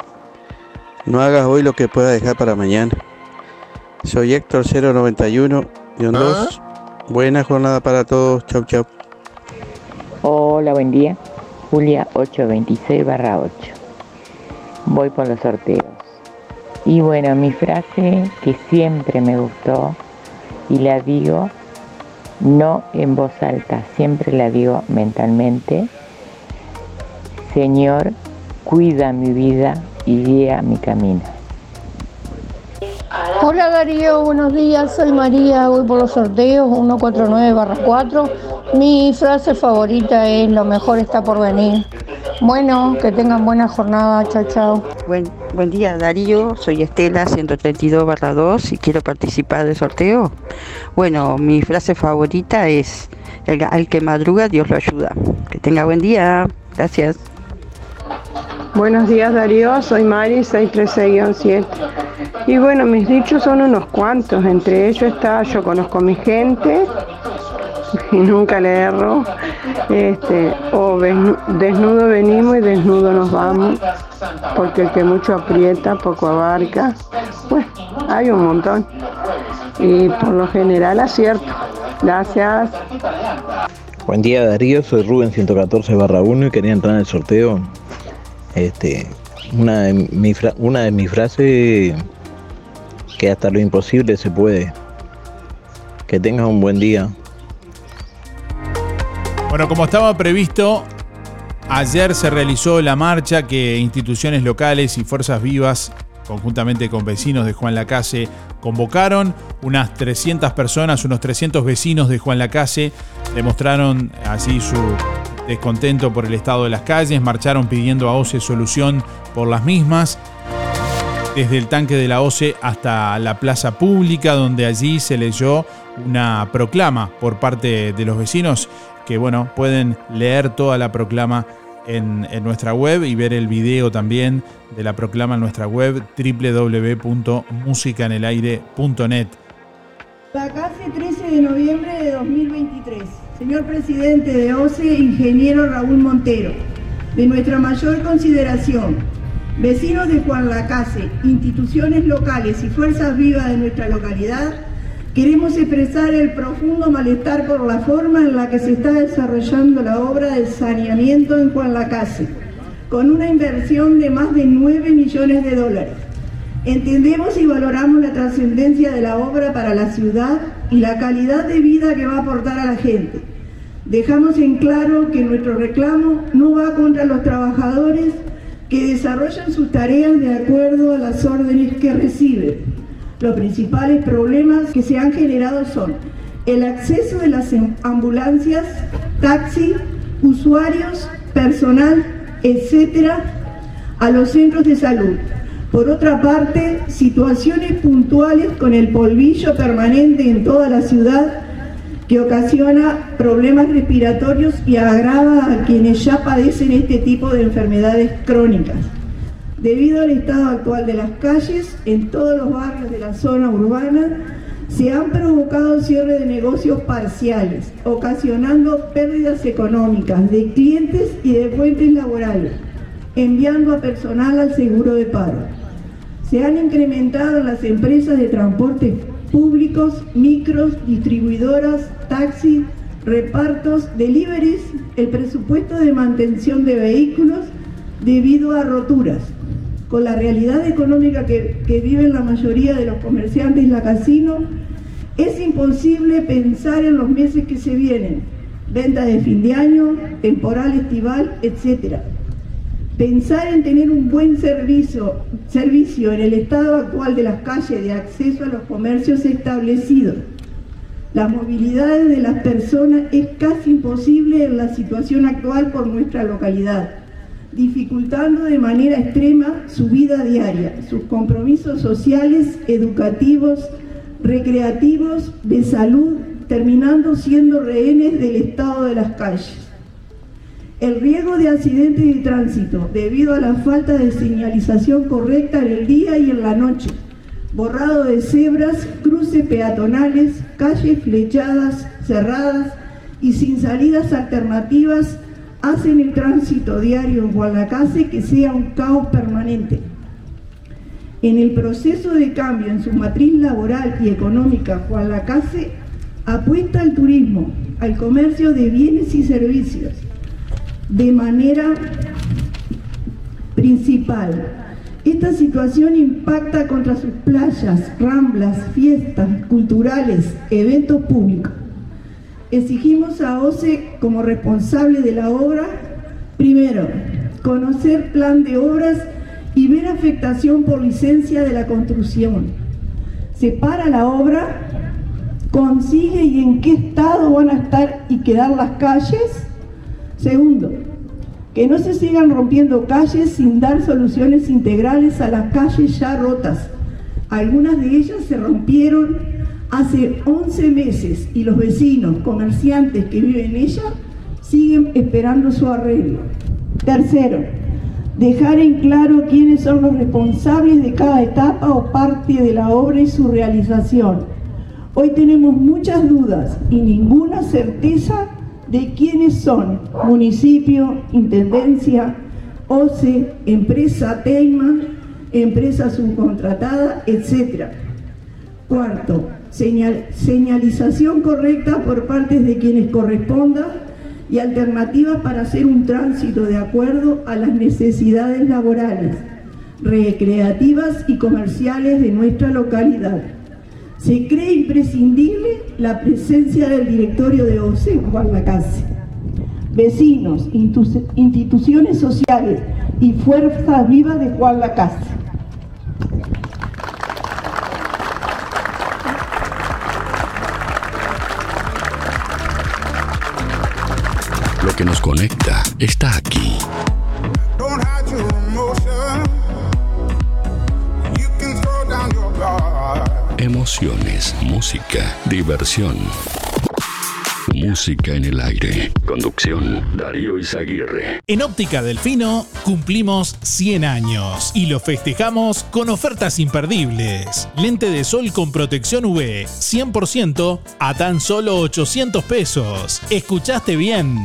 no hagas hoy lo que puedas dejar para mañana. Soy Héctor 091-2. Buena jornada para todos. Chau, chau. Hola, buen día. Julia 826 barra 8. Voy por los sorteos. Y bueno, mi frase que siempre me gustó y la digo no en voz alta, siempre la digo mentalmente. Señor, cuida mi vida y guía mi camino. Hola Darío, buenos días, soy María, voy por los sorteos 149-4. Mi frase favorita es lo mejor está por venir. Bueno, que tengan buena jornada, chao chao. Buen, buen día Darío, soy Estela 132 barra 2 y quiero participar del sorteo. Bueno, mi frase favorita es el, al que madruga Dios lo ayuda. Que tenga buen día, gracias. Buenos días Darío, soy Mari 636-7. Y bueno, mis dichos son unos cuantos, entre ellos está yo conozco a mi gente y nunca le erro. Este, o desnudo venimos y desnudo nos vamos, porque el que mucho aprieta, poco abarca. Bueno, hay un montón. Y por lo general acierto. Gracias. Buen día Darío, soy Rubén 114 barra 1 y quería entrar en el sorteo. Este, una de, mi una de mis frases que hasta lo imposible se puede. Que tengas un buen día. Bueno, como estaba previsto, ayer se realizó la marcha que instituciones locales y fuerzas vivas, conjuntamente con vecinos de Juan Lacase, convocaron. Unas 300 personas, unos 300 vecinos de Juan Lacase demostraron así su descontento por el estado de las calles, marcharon pidiendo a OCE solución por las mismas desde el tanque de la OCE hasta la plaza pública, donde allí se leyó una proclama por parte de los vecinos, que bueno, pueden leer toda la proclama en, nuestra web y ver el video también de la proclama en nuestra web www.musicanelaire.net. La casi 13 de noviembre de 2023. Señor presidente de OCE, ingeniero Raúl Montero, de nuestra mayor consideración, vecinos de Juan Lacase, instituciones locales y fuerzas vivas de nuestra localidad, queremos expresar el profundo malestar por la forma en la que se está desarrollando la obra de saneamiento en Juan Lacase, con una inversión de más de 9 millones de dólares. Entendemos y valoramos la trascendencia de la obra para la ciudad y la calidad de vida que va a aportar a la gente. Dejamos en claro que nuestro reclamo no va contra los trabajadores que desarrollan sus tareas de acuerdo a las órdenes que reciben. Los principales problemas que se han generado son el acceso de las ambulancias, taxi, usuarios, personal, etcétera, a los centros de salud. Por otra parte, situaciones puntuales con el polvillo permanente en toda la ciudad que ocasiona problemas respiratorios y agrava a quienes ya padecen este tipo de enfermedades crónicas. Debido al estado actual de las calles, en todos los barrios de la zona urbana se han provocado cierre de negocios parciales, ocasionando pérdidas económicas de clientes y de fuentes laborales, enviando a personal al seguro de paro. Se han incrementado las empresas de transporte públicos, micros, distribuidoras, taxis, repartos, deliveries, el presupuesto de mantención de vehículos debido a roturas. Con la realidad económica que, que viven la mayoría de los comerciantes en la casino, es imposible pensar en los meses que se vienen, venta de fin de año, temporal estival, etcétera. Pensar en tener un buen servicio, en el estado actual de las calles de acceso a los comercios establecidos. Las movilidades de las personas es casi imposible en la situación actual por nuestra localidad, dificultando de manera extrema su vida diaria, sus compromisos sociales, educativos, recreativos, de salud, terminando siendo rehenes del estado de las calles. El riesgo de accidentes de tránsito debido a la falta de señalización correcta en el día y en la noche, borrado de cebras, cruces peatonales, calles flechadas, cerradas y sin salidas alternativas hacen el tránsito diario en Guadalacase que sea un caos permanente. En el proceso de cambio en su matriz laboral y económica, Guadalacase apuesta al turismo, al comercio de bienes y servicios, de manera principal. Esta situación impacta contra sus playas, ramblas, fiestas culturales, eventos públicos. Exigimos a OCE como responsable de la obra, primero, conocer plan de obras y ver afectación por licencia de la construcción. Se para la obra, consigue y en qué estado van a estar y quedar las calles. Segundo, que no se sigan rompiendo calles sin dar soluciones integrales a las calles ya rotas. Algunas de ellas se rompieron hace 11 meses y los vecinos, comerciantes que viven en ellas, siguen esperando su arreglo. Tercero, dejar en claro quiénes son los responsables de cada etapa o parte de la obra y su realización. Hoy tenemos muchas dudas y ninguna certeza de quiénes son municipio, intendencia, OCE, empresa Teima, empresa subcontratada, etc. Cuarto, señal- señalización correcta por parte de quienes corresponda y alternativas para hacer un tránsito de acuerdo a las necesidades laborales, recreativas y comerciales de nuestra localidad. Se cree imprescindible la presencia del directorio de OCE Juan Lacase. Vecinos, instituciones sociales y fuerzas vivas de Juan Lacase. Lo que nos conecta está aquí. Música, diversión. Música en el aire. Conducción, Darío Izaguirre. En Óptica Delfino cumplimos 100 años y lo festejamos con ofertas imperdibles. Lente de sol con protección UV 100% a tan solo 800 pesos. ¿Escuchaste bien?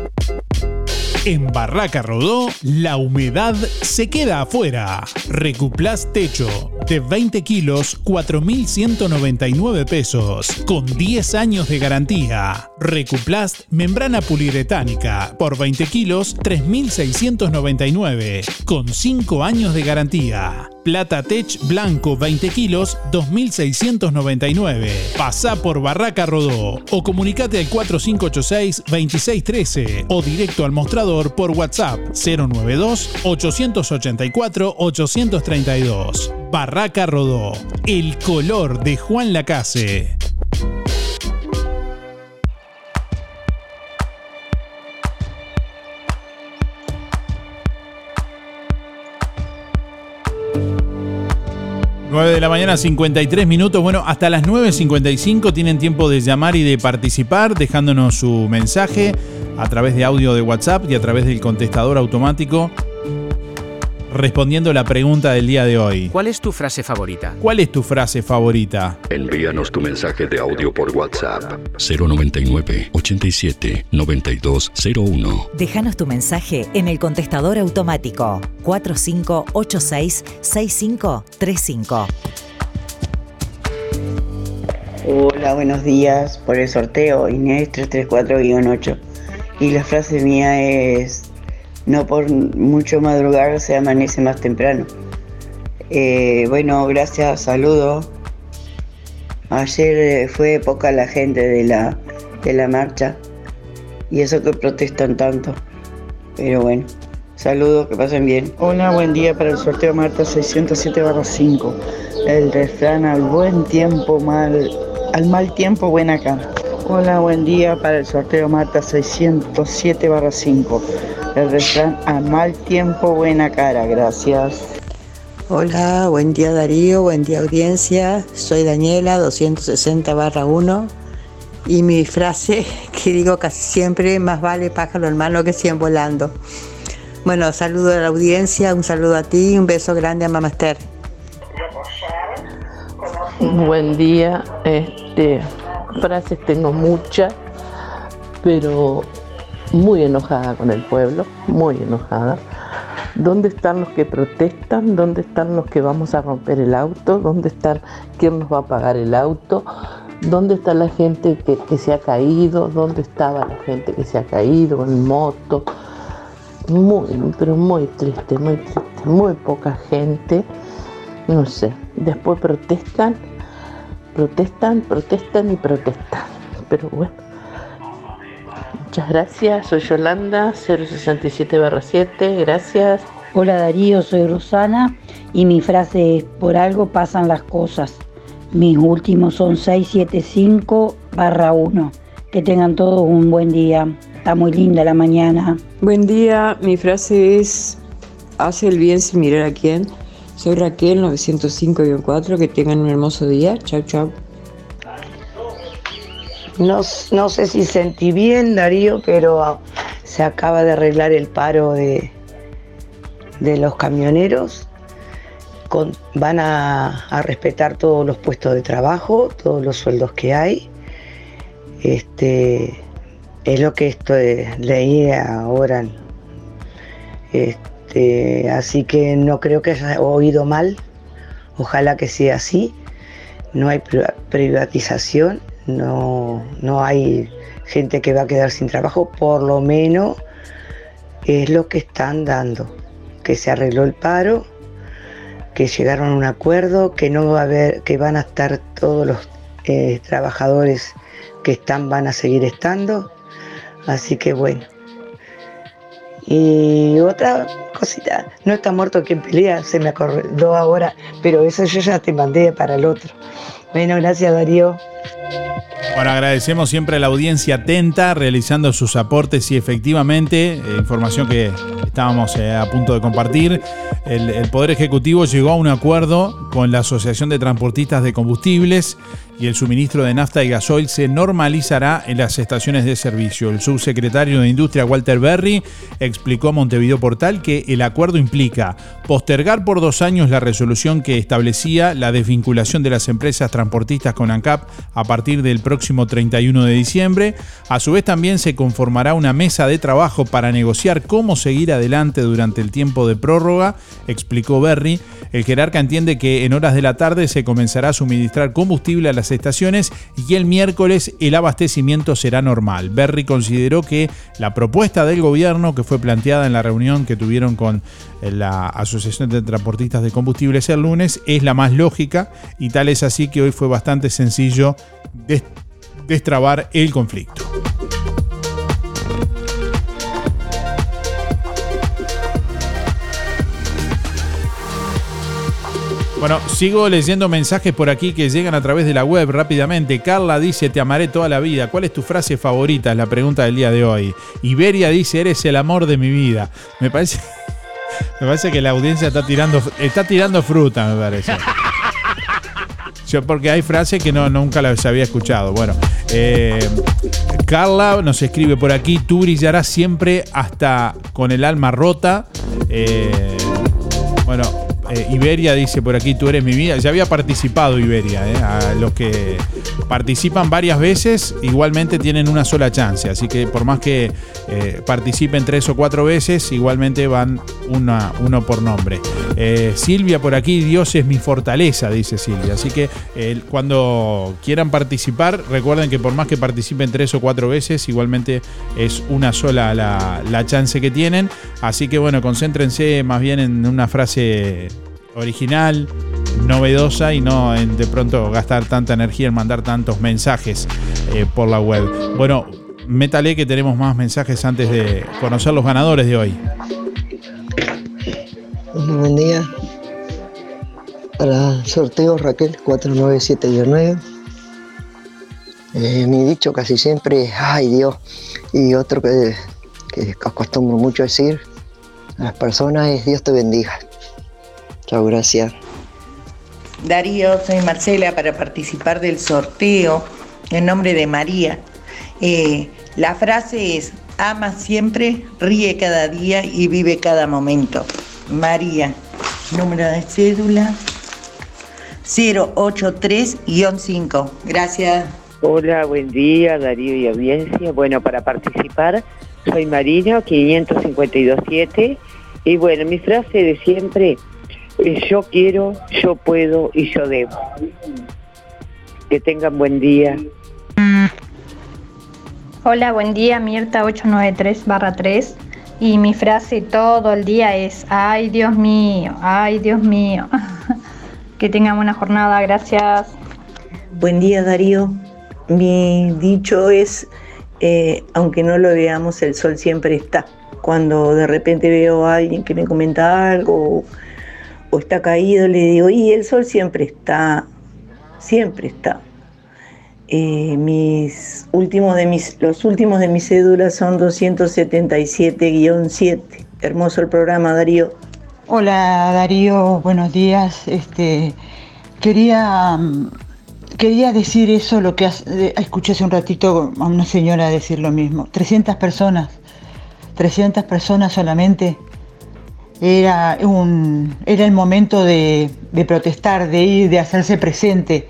En Barraca Rodó, la humedad se queda afuera. Recuplast Techo de 20 kilos, 4.199 pesos, con 10 años de garantía. Recuplast Membrana Poliuretánica por 20 kilos, 3.699, con 5 años de garantía. Plata Tech Blanco 20 kilos, 2.699. Pasá por Barraca Rodó o comunicate al 4586-2613 o directo al por WhatsApp 092-884-832. Barraca Rodó, el color de Juan Lacase. Nueve de la mañana, 53 minutos. Bueno, hasta las 9.55 tienen tiempo de llamar y de participar, dejándonos su mensaje a través de audio de WhatsApp y a través del contestador automático, respondiendo la pregunta del día de hoy. ¿Cuál es tu frase favorita? ¿Cuál es tu frase favorita? Envíanos tu mensaje de audio por WhatsApp 099 87 9201. Déjanos tu mensaje en el contestador automático 4586-6535. Hola, buenos días. Por el sorteo, Inés 334-8. Y la frase mía es, no por mucho madrugar se amanece más temprano. Eh, bueno, gracias, saludo. Ayer eh, fue poca la gente de la, de la marcha y eso que protestan tanto. Pero bueno, saludos, que pasen bien. Hola, buen día para el sorteo Marta 607-5. El refrán al buen tiempo, mal, al mal tiempo, buena cara. Hola, buen día para el sorteo Marta 607-5. El refrán al mal tiempo, buena cara. Gracias. Hola, buen día Darío, buen día audiencia. Soy Daniela, 260 barra 1. Y mi frase que digo casi siempre, más vale pájaro en mano que 100 volando. Bueno, saludo a la audiencia, un saludo a ti y un beso grande a Mamá Esther. Buen día. Este, frases tengo muchas, pero muy enojada con el pueblo, muy enojada. ¿Dónde están los que protestan? ¿Dónde están los que vamos a romper el auto? ¿Dónde están quién nos va a pagar el auto? ¿Dónde está la gente que, que se ha caído? ¿Dónde estaba la gente que se ha caído en moto? Muy, pero muy triste, muy triste. Muy poca gente. No sé. Después protestan, protestan, protestan y protestan. Pero bueno. Muchas gracias. Soy Yolanda, 067-7. Gracias. Hola Darío, soy Rosana y mi frase es, por algo pasan las cosas. Mis últimos son 675 barra 1. Que tengan todos un buen día. Está muy linda la mañana. Buen día, mi frase es, hace el bien sin mirar a quién. Soy Raquel 905-4, que tengan un hermoso día. Chao, chao. No, no sé si sentí bien, Darío, pero se acaba de arreglar el paro de, de los camioneros. Van a, a respetar todos los puestos de trabajo, todos los sueldos que hay. Este, es lo que esto de- leí ahora. Este, así que no creo que haya oído mal. Ojalá que sea así. No hay pri- privatización, no, no hay gente que va a quedar sin trabajo, por lo menos es lo que están dando, que se arregló el paro, que llegaron a un acuerdo, que no va a haber, que van a estar todos los eh, trabajadores que están, van a seguir estando, así que bueno. Y otra cosita, no está muerto quien pelea, se me acordó ahora, pero eso yo ya te mandé para el otro. Bueno, gracias Darío. Bueno, agradecemos siempre a la audiencia atenta, realizando sus aportes y efectivamente, eh, información que estábamos eh, a punto de compartir, el, Poder Ejecutivo llegó a un acuerdo con la Asociación de Transportistas de Combustibles y el suministro de nafta y gasoil se normalizará en las estaciones de servicio. El subsecretario de Industria, Walter Berry, explicó a Montevideo Portal que el acuerdo implica postergar por dos años la resolución que establecía la desvinculación de las empresas transportistas con ANCAP a partir del próximo 31 de diciembre. A su vez también se conformará una mesa de trabajo para negociar cómo seguir adelante durante el tiempo de prórroga, explicó Berry. El jerarca entiende que en horas de la tarde se comenzará a suministrar combustible a las estaciones y el miércoles el abastecimiento será normal. Berry consideró que la propuesta del gobierno que fue planteada en la reunión que tuvieron con la Asociación de Transportistas de Combustibles el lunes es la más lógica y tal es así que hoy fue bastante sencillo des- destrabar el conflicto. Bueno, sigo leyendo mensajes por aquí que llegan a través de la web rápidamente. Carla dice, te amaré toda la vida. ¿Cuál es tu frase favorita? Es la pregunta del día de hoy. Iberia dice, eres el amor de mi vida. Me parece, me parece que la audiencia está tirando, está tirando fruta, me parece. Porque hay frases que no, nunca las había escuchado. Bueno, eh, Carla nos escribe por aquí, tú brillarás siempre hasta con el alma rota. Eh, bueno, eh, Iberia dice por aquí, tú eres mi vida. Ya había participado Iberia. eh, los que participan varias veces, igualmente tienen una sola chance. Así que por más que eh, participen tres o cuatro veces, igualmente van uno por nombre. Silvia por aquí, Dios es mi fortaleza, dice Silvia. Así que cuando quieran participar, recuerden que por más que participen tres o cuatro veces, igualmente es una sola la, la chance que tienen. Así que bueno, concéntrense más bien en una frase original, novedosa y no en de pronto gastar tanta energía en mandar tantos mensajes eh, por la web. Bueno, métale que tenemos más mensajes antes de conocer los ganadores de hoy. Buen día. Para sorteo Raquel 497-9. Eh, mi dicho casi siempre es ay Dios. Y otro que, que acostumbro mucho a decir a las personas es Dios te bendiga. Chao, gracias. Darío, soy Marcela para participar del sorteo en nombre de María. Eh, la frase es, ama siempre, ríe cada día y vive cada momento. María, número de cédula 083-5. Gracias. Hola, buen día Darío y audiencia. Bueno, para participar soy Marino 5527 y bueno, mi frase de siempre yo quiero, yo puedo y yo debo. Que tengan buen día. Hola, buen día, Mirta 893-3 y mi frase todo el día es, ay Dios mío, ay Dios mío. que tengan buena jornada, gracias. Buen día Darío. Mi dicho es, eh, aunque no lo veamos, el sol siempre está. Cuando de repente veo a alguien que me comenta algo o está caído, le digo, y el sol siempre está, siempre está. Eh, mis últimos de mis, los últimos de mis cédulas son 277-7. Hermoso el programa, Darío. Hola Darío, buenos días. Este, quería, mm, quería decir eso, lo que eh, escuché hace un ratito a una señora decir lo mismo. 300 personas, 300 personas solamente. Era, un, era el momento de, de protestar, de ir, de hacerse presente.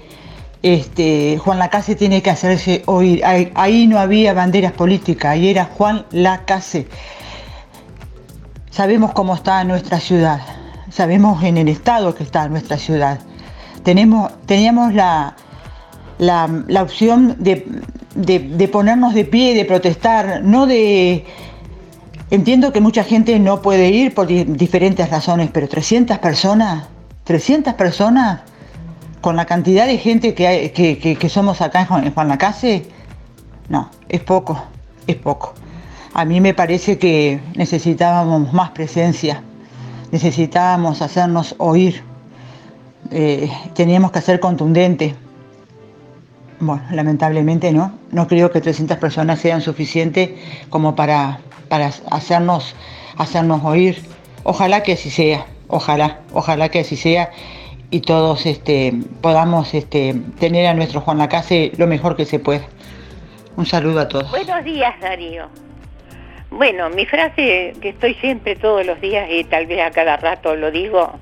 Este, Juan Lacase tiene que hacerse oír. Ahí, no había banderas políticas, ahí era Juan Lacase. Sabemos cómo está nuestra ciudad, sabemos en el estado que está nuestra ciudad. Tenemos, teníamos la, la, la opción de- de ponernos de pie, de protestar, no de... Entiendo que mucha gente no puede ir por di- diferentes razones, pero 300 personas, 300 personas, con la cantidad de gente que, que, somos acá en Juan Lacase, no, es poco, es poco. A mí me parece que necesitábamos más presencia, necesitábamos hacernos oír, eh, teníamos que ser contundentes. Bueno, lamentablemente no, no creo que 300 personas sean suficientes como para, para hacernos, hacernos oír. Ojalá que así sea, ojalá, ojalá que así sea y todos este, podamos este, tener a nuestro Juan Lacase lo mejor que se pueda. Un saludo a todos. Buenos días, Darío. Bueno, mi frase que estoy siempre todos los días y tal vez a cada rato lo digo,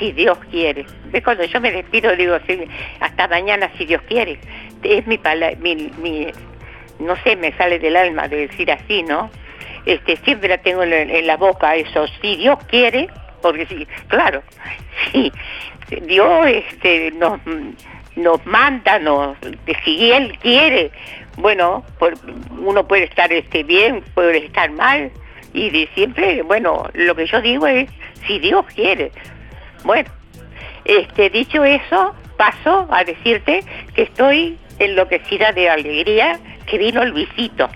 si Dios quiere. ¿Ves? Cuando yo me despido digo, hasta mañana si Dios quiere. Es mi, pala- mi, mi- no sé, me sale del alma de decir así, ¿no? Este, siempre la tengo en la, boca eso, si Dios quiere, porque sí, claro, sí, Dios este, nos, nos manda, si Él quiere, bueno, uno puede estar este, bien, puede estar mal, y de siempre, bueno, lo que yo digo es, si Dios quiere. Bueno, este, dicho eso, paso a decirte que estoy enloquecida de alegría que vino el visito.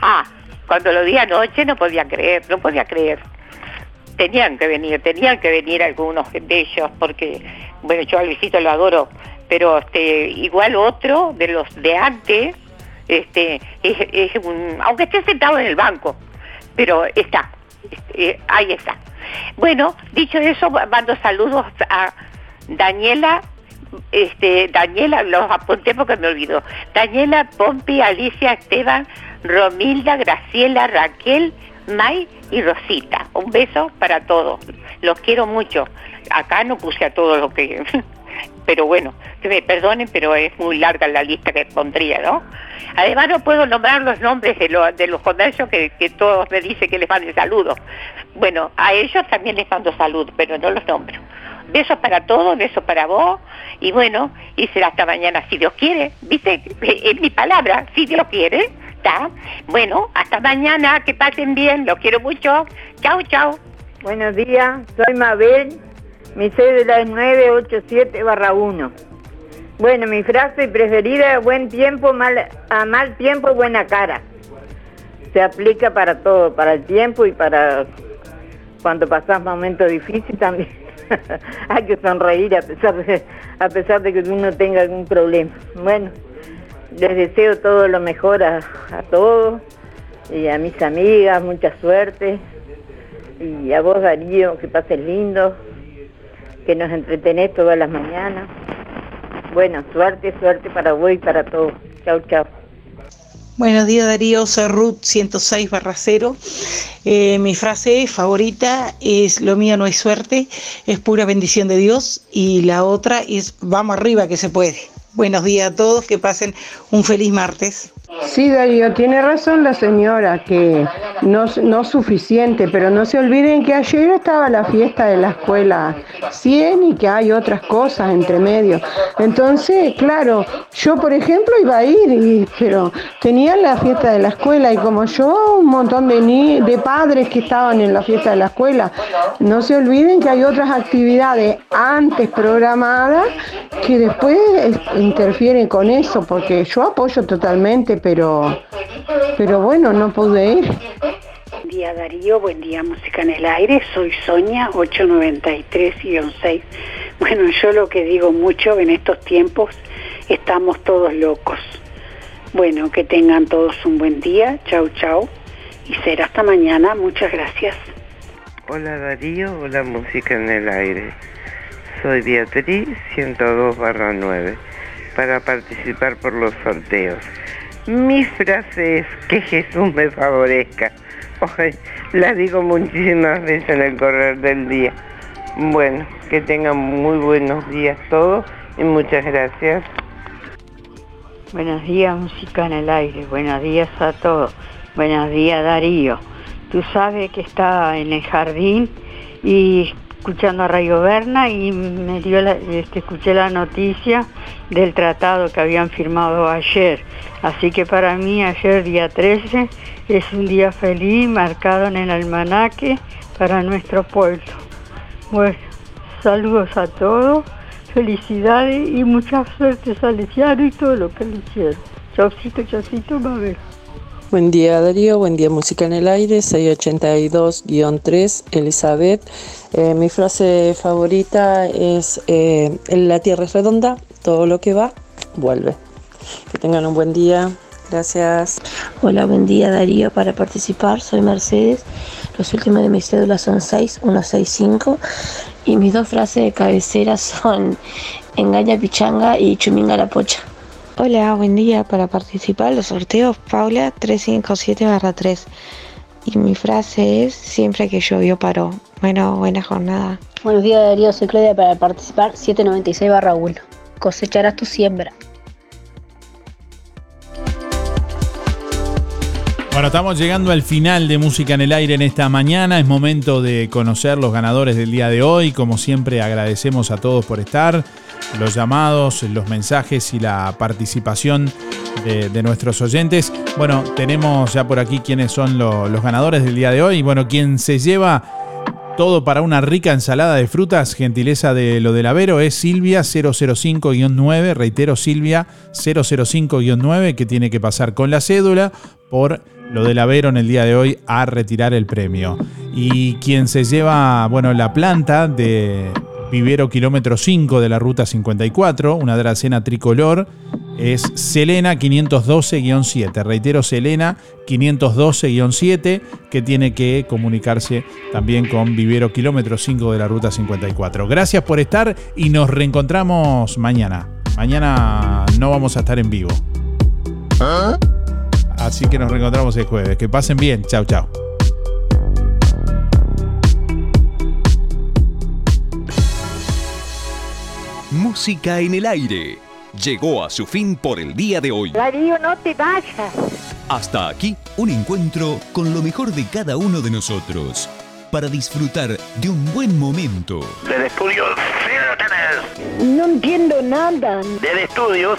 Ah, cuando lo vi anoche no podía creer, no podía creer. Tenían que venir, tenían que venir algunos de ellos, porque, bueno, yo al visito lo adoro, pero este, igual otro de los de antes, este, es, es un, aunque esté sentado en el banco, pero está, eh, ahí está. Bueno, dicho eso, mando saludos a Daniela, este, Daniela, los apunté porque me olvidó. Daniela, Pompi, Alicia, Esteban, Romilda, Graciela, Raquel, May y Rosita. Un beso para todos. Los quiero mucho. Acá no puse a todos lo que... Pero bueno, que me perdonen, pero es muy larga la lista que pondría, ¿no? Además no puedo nombrar los nombres de, lo- de los comercios que, todos me dicen que les manden saludos. Bueno, a ellos también les mando saludos, pero no los nombro. Besos para todos, besos para vos, y bueno, y será hasta mañana si Dios quiere. ¿Viste? Es mi palabra, si Dios quiere. Bueno, hasta mañana, que pasen bien, los quiero mucho. Chau, chau. Buenos días, soy Mabel, mi cédula es 987-1. Bueno, mi frase preferida buen tiempo, mal, a mal tiempo, buena cara. Se aplica para todo, para el tiempo y para cuando pasas momentos difíciles también. Hay que sonreír a pesar, de, a pesar de que uno tenga algún problema. Bueno, les deseo todo lo mejor a, a todos y a mis amigas, mucha suerte. Y a vos, Darío, que pases lindo, que nos entretenés todas las mañanas. Bueno, suerte, suerte para vos y para todos. Chau, chau. Buenos días Darío, soy Ruth 106 barra 0. Eh, mi frase favorita es lo mío no es suerte, es pura bendición de Dios y la otra es vamos arriba que se puede. Buenos días a todos, que pasen un feliz martes. Sí, Darío, tiene razón la señora que no, no suficiente, pero no se olviden que ayer estaba la fiesta de la escuela 100 y que hay otras cosas entre medio. Entonces, claro, yo por ejemplo iba a ir, pero tenía la fiesta de la escuela y como yo, un montón de, ni- de padres que estaban en la fiesta de la escuela. No se olviden que hay otras actividades antes programadas que después interfieren con eso, porque yo apoyo totalmente, pero, pero bueno, no pude ir. Buen día Darío, buen día Música en el Aire, soy Sonia 893-6. Bueno, yo lo que digo mucho en estos tiempos, estamos todos locos. Bueno, que tengan todos un buen día, chau chau, y será hasta mañana, muchas gracias. Hola Darío, hola Música en el Aire. Soy Beatriz 102 barra 9 para participar por los sorteos. Mi frase es que Jesús me favorezca. La digo muchísimas veces en el correr del día. Bueno, que tengan muy buenos días todos y muchas gracias. Buenos días, música en el aire. Buenos días a todos. Buenos días, Darío. Tú sabes que estaba en el jardín y escuchando a Radio Berna y me dio la- este, escuché la noticia del tratado que habían firmado ayer. Así que para mí ayer, día 13, es un día feliz marcado en el almanaque para nuestro pueblo. Bueno, saludos a todos, felicidades y mucha suerte Salesiano y todo lo que le hicieron. Chaucito, chaucito, Mabel. Buen día Darío, buen día Música en el Aire, 682-3, Elizabeth. Eh, mi frase favorita es, eh, la tierra es redonda, todo lo que va, vuelve. Que tengan un buen día, gracias. Hola, buen día Darío. Para participar soy Mercedes. Los últimos de mis cédulas son 6165 y mis dos frases de cabecera son engaña pichanga y chuminga la pocha. Hola, buen día. Para participar en los sorteos, Paula 357-3. Y mi frase es, siempre que llovió paró. Bueno, buena jornada. Buenos días Darío, soy Claudia para participar 796 barra 1. Cosecharás tu siembra. Bueno, estamos llegando al final de Música en el Aire en esta mañana. Es momento de conocer los ganadores del día de hoy. Como siempre, agradecemos a todos por estar, los llamados, los mensajes y la participación de, nuestros oyentes. Bueno, tenemos ya por aquí quiénes son lo- los ganadores del día de hoy. Bueno, quien se lleva todo para una rica ensalada de frutas, gentileza de lo del Avero, es Silvia 005-9, reitero Silvia 005-9, que tiene que pasar con la cédula por lo del Avero en el día de hoy a retirar el premio. Y quien se lleva, bueno, la planta de Vivero kilómetro 5 de la ruta 54, una dracena tricolor, es Selena 512-7. Reitero, Selena 512-7, que tiene que comunicarse también con Vivero kilómetro 5 de la ruta 54. Gracias por estar y nos reencontramos mañana. Mañana no vamos a estar en vivo. Así que nos reencontramos el jueves. Que pasen bien. Chau, chau. Música en el aire. Llegó a su fin por el día de hoy. Darío, no te vayas. Hasta aquí un encuentro con lo mejor de cada uno de nosotros para disfrutar de un buen momento. Del estudio sigan ustedes. No entiendo nada. Del estudios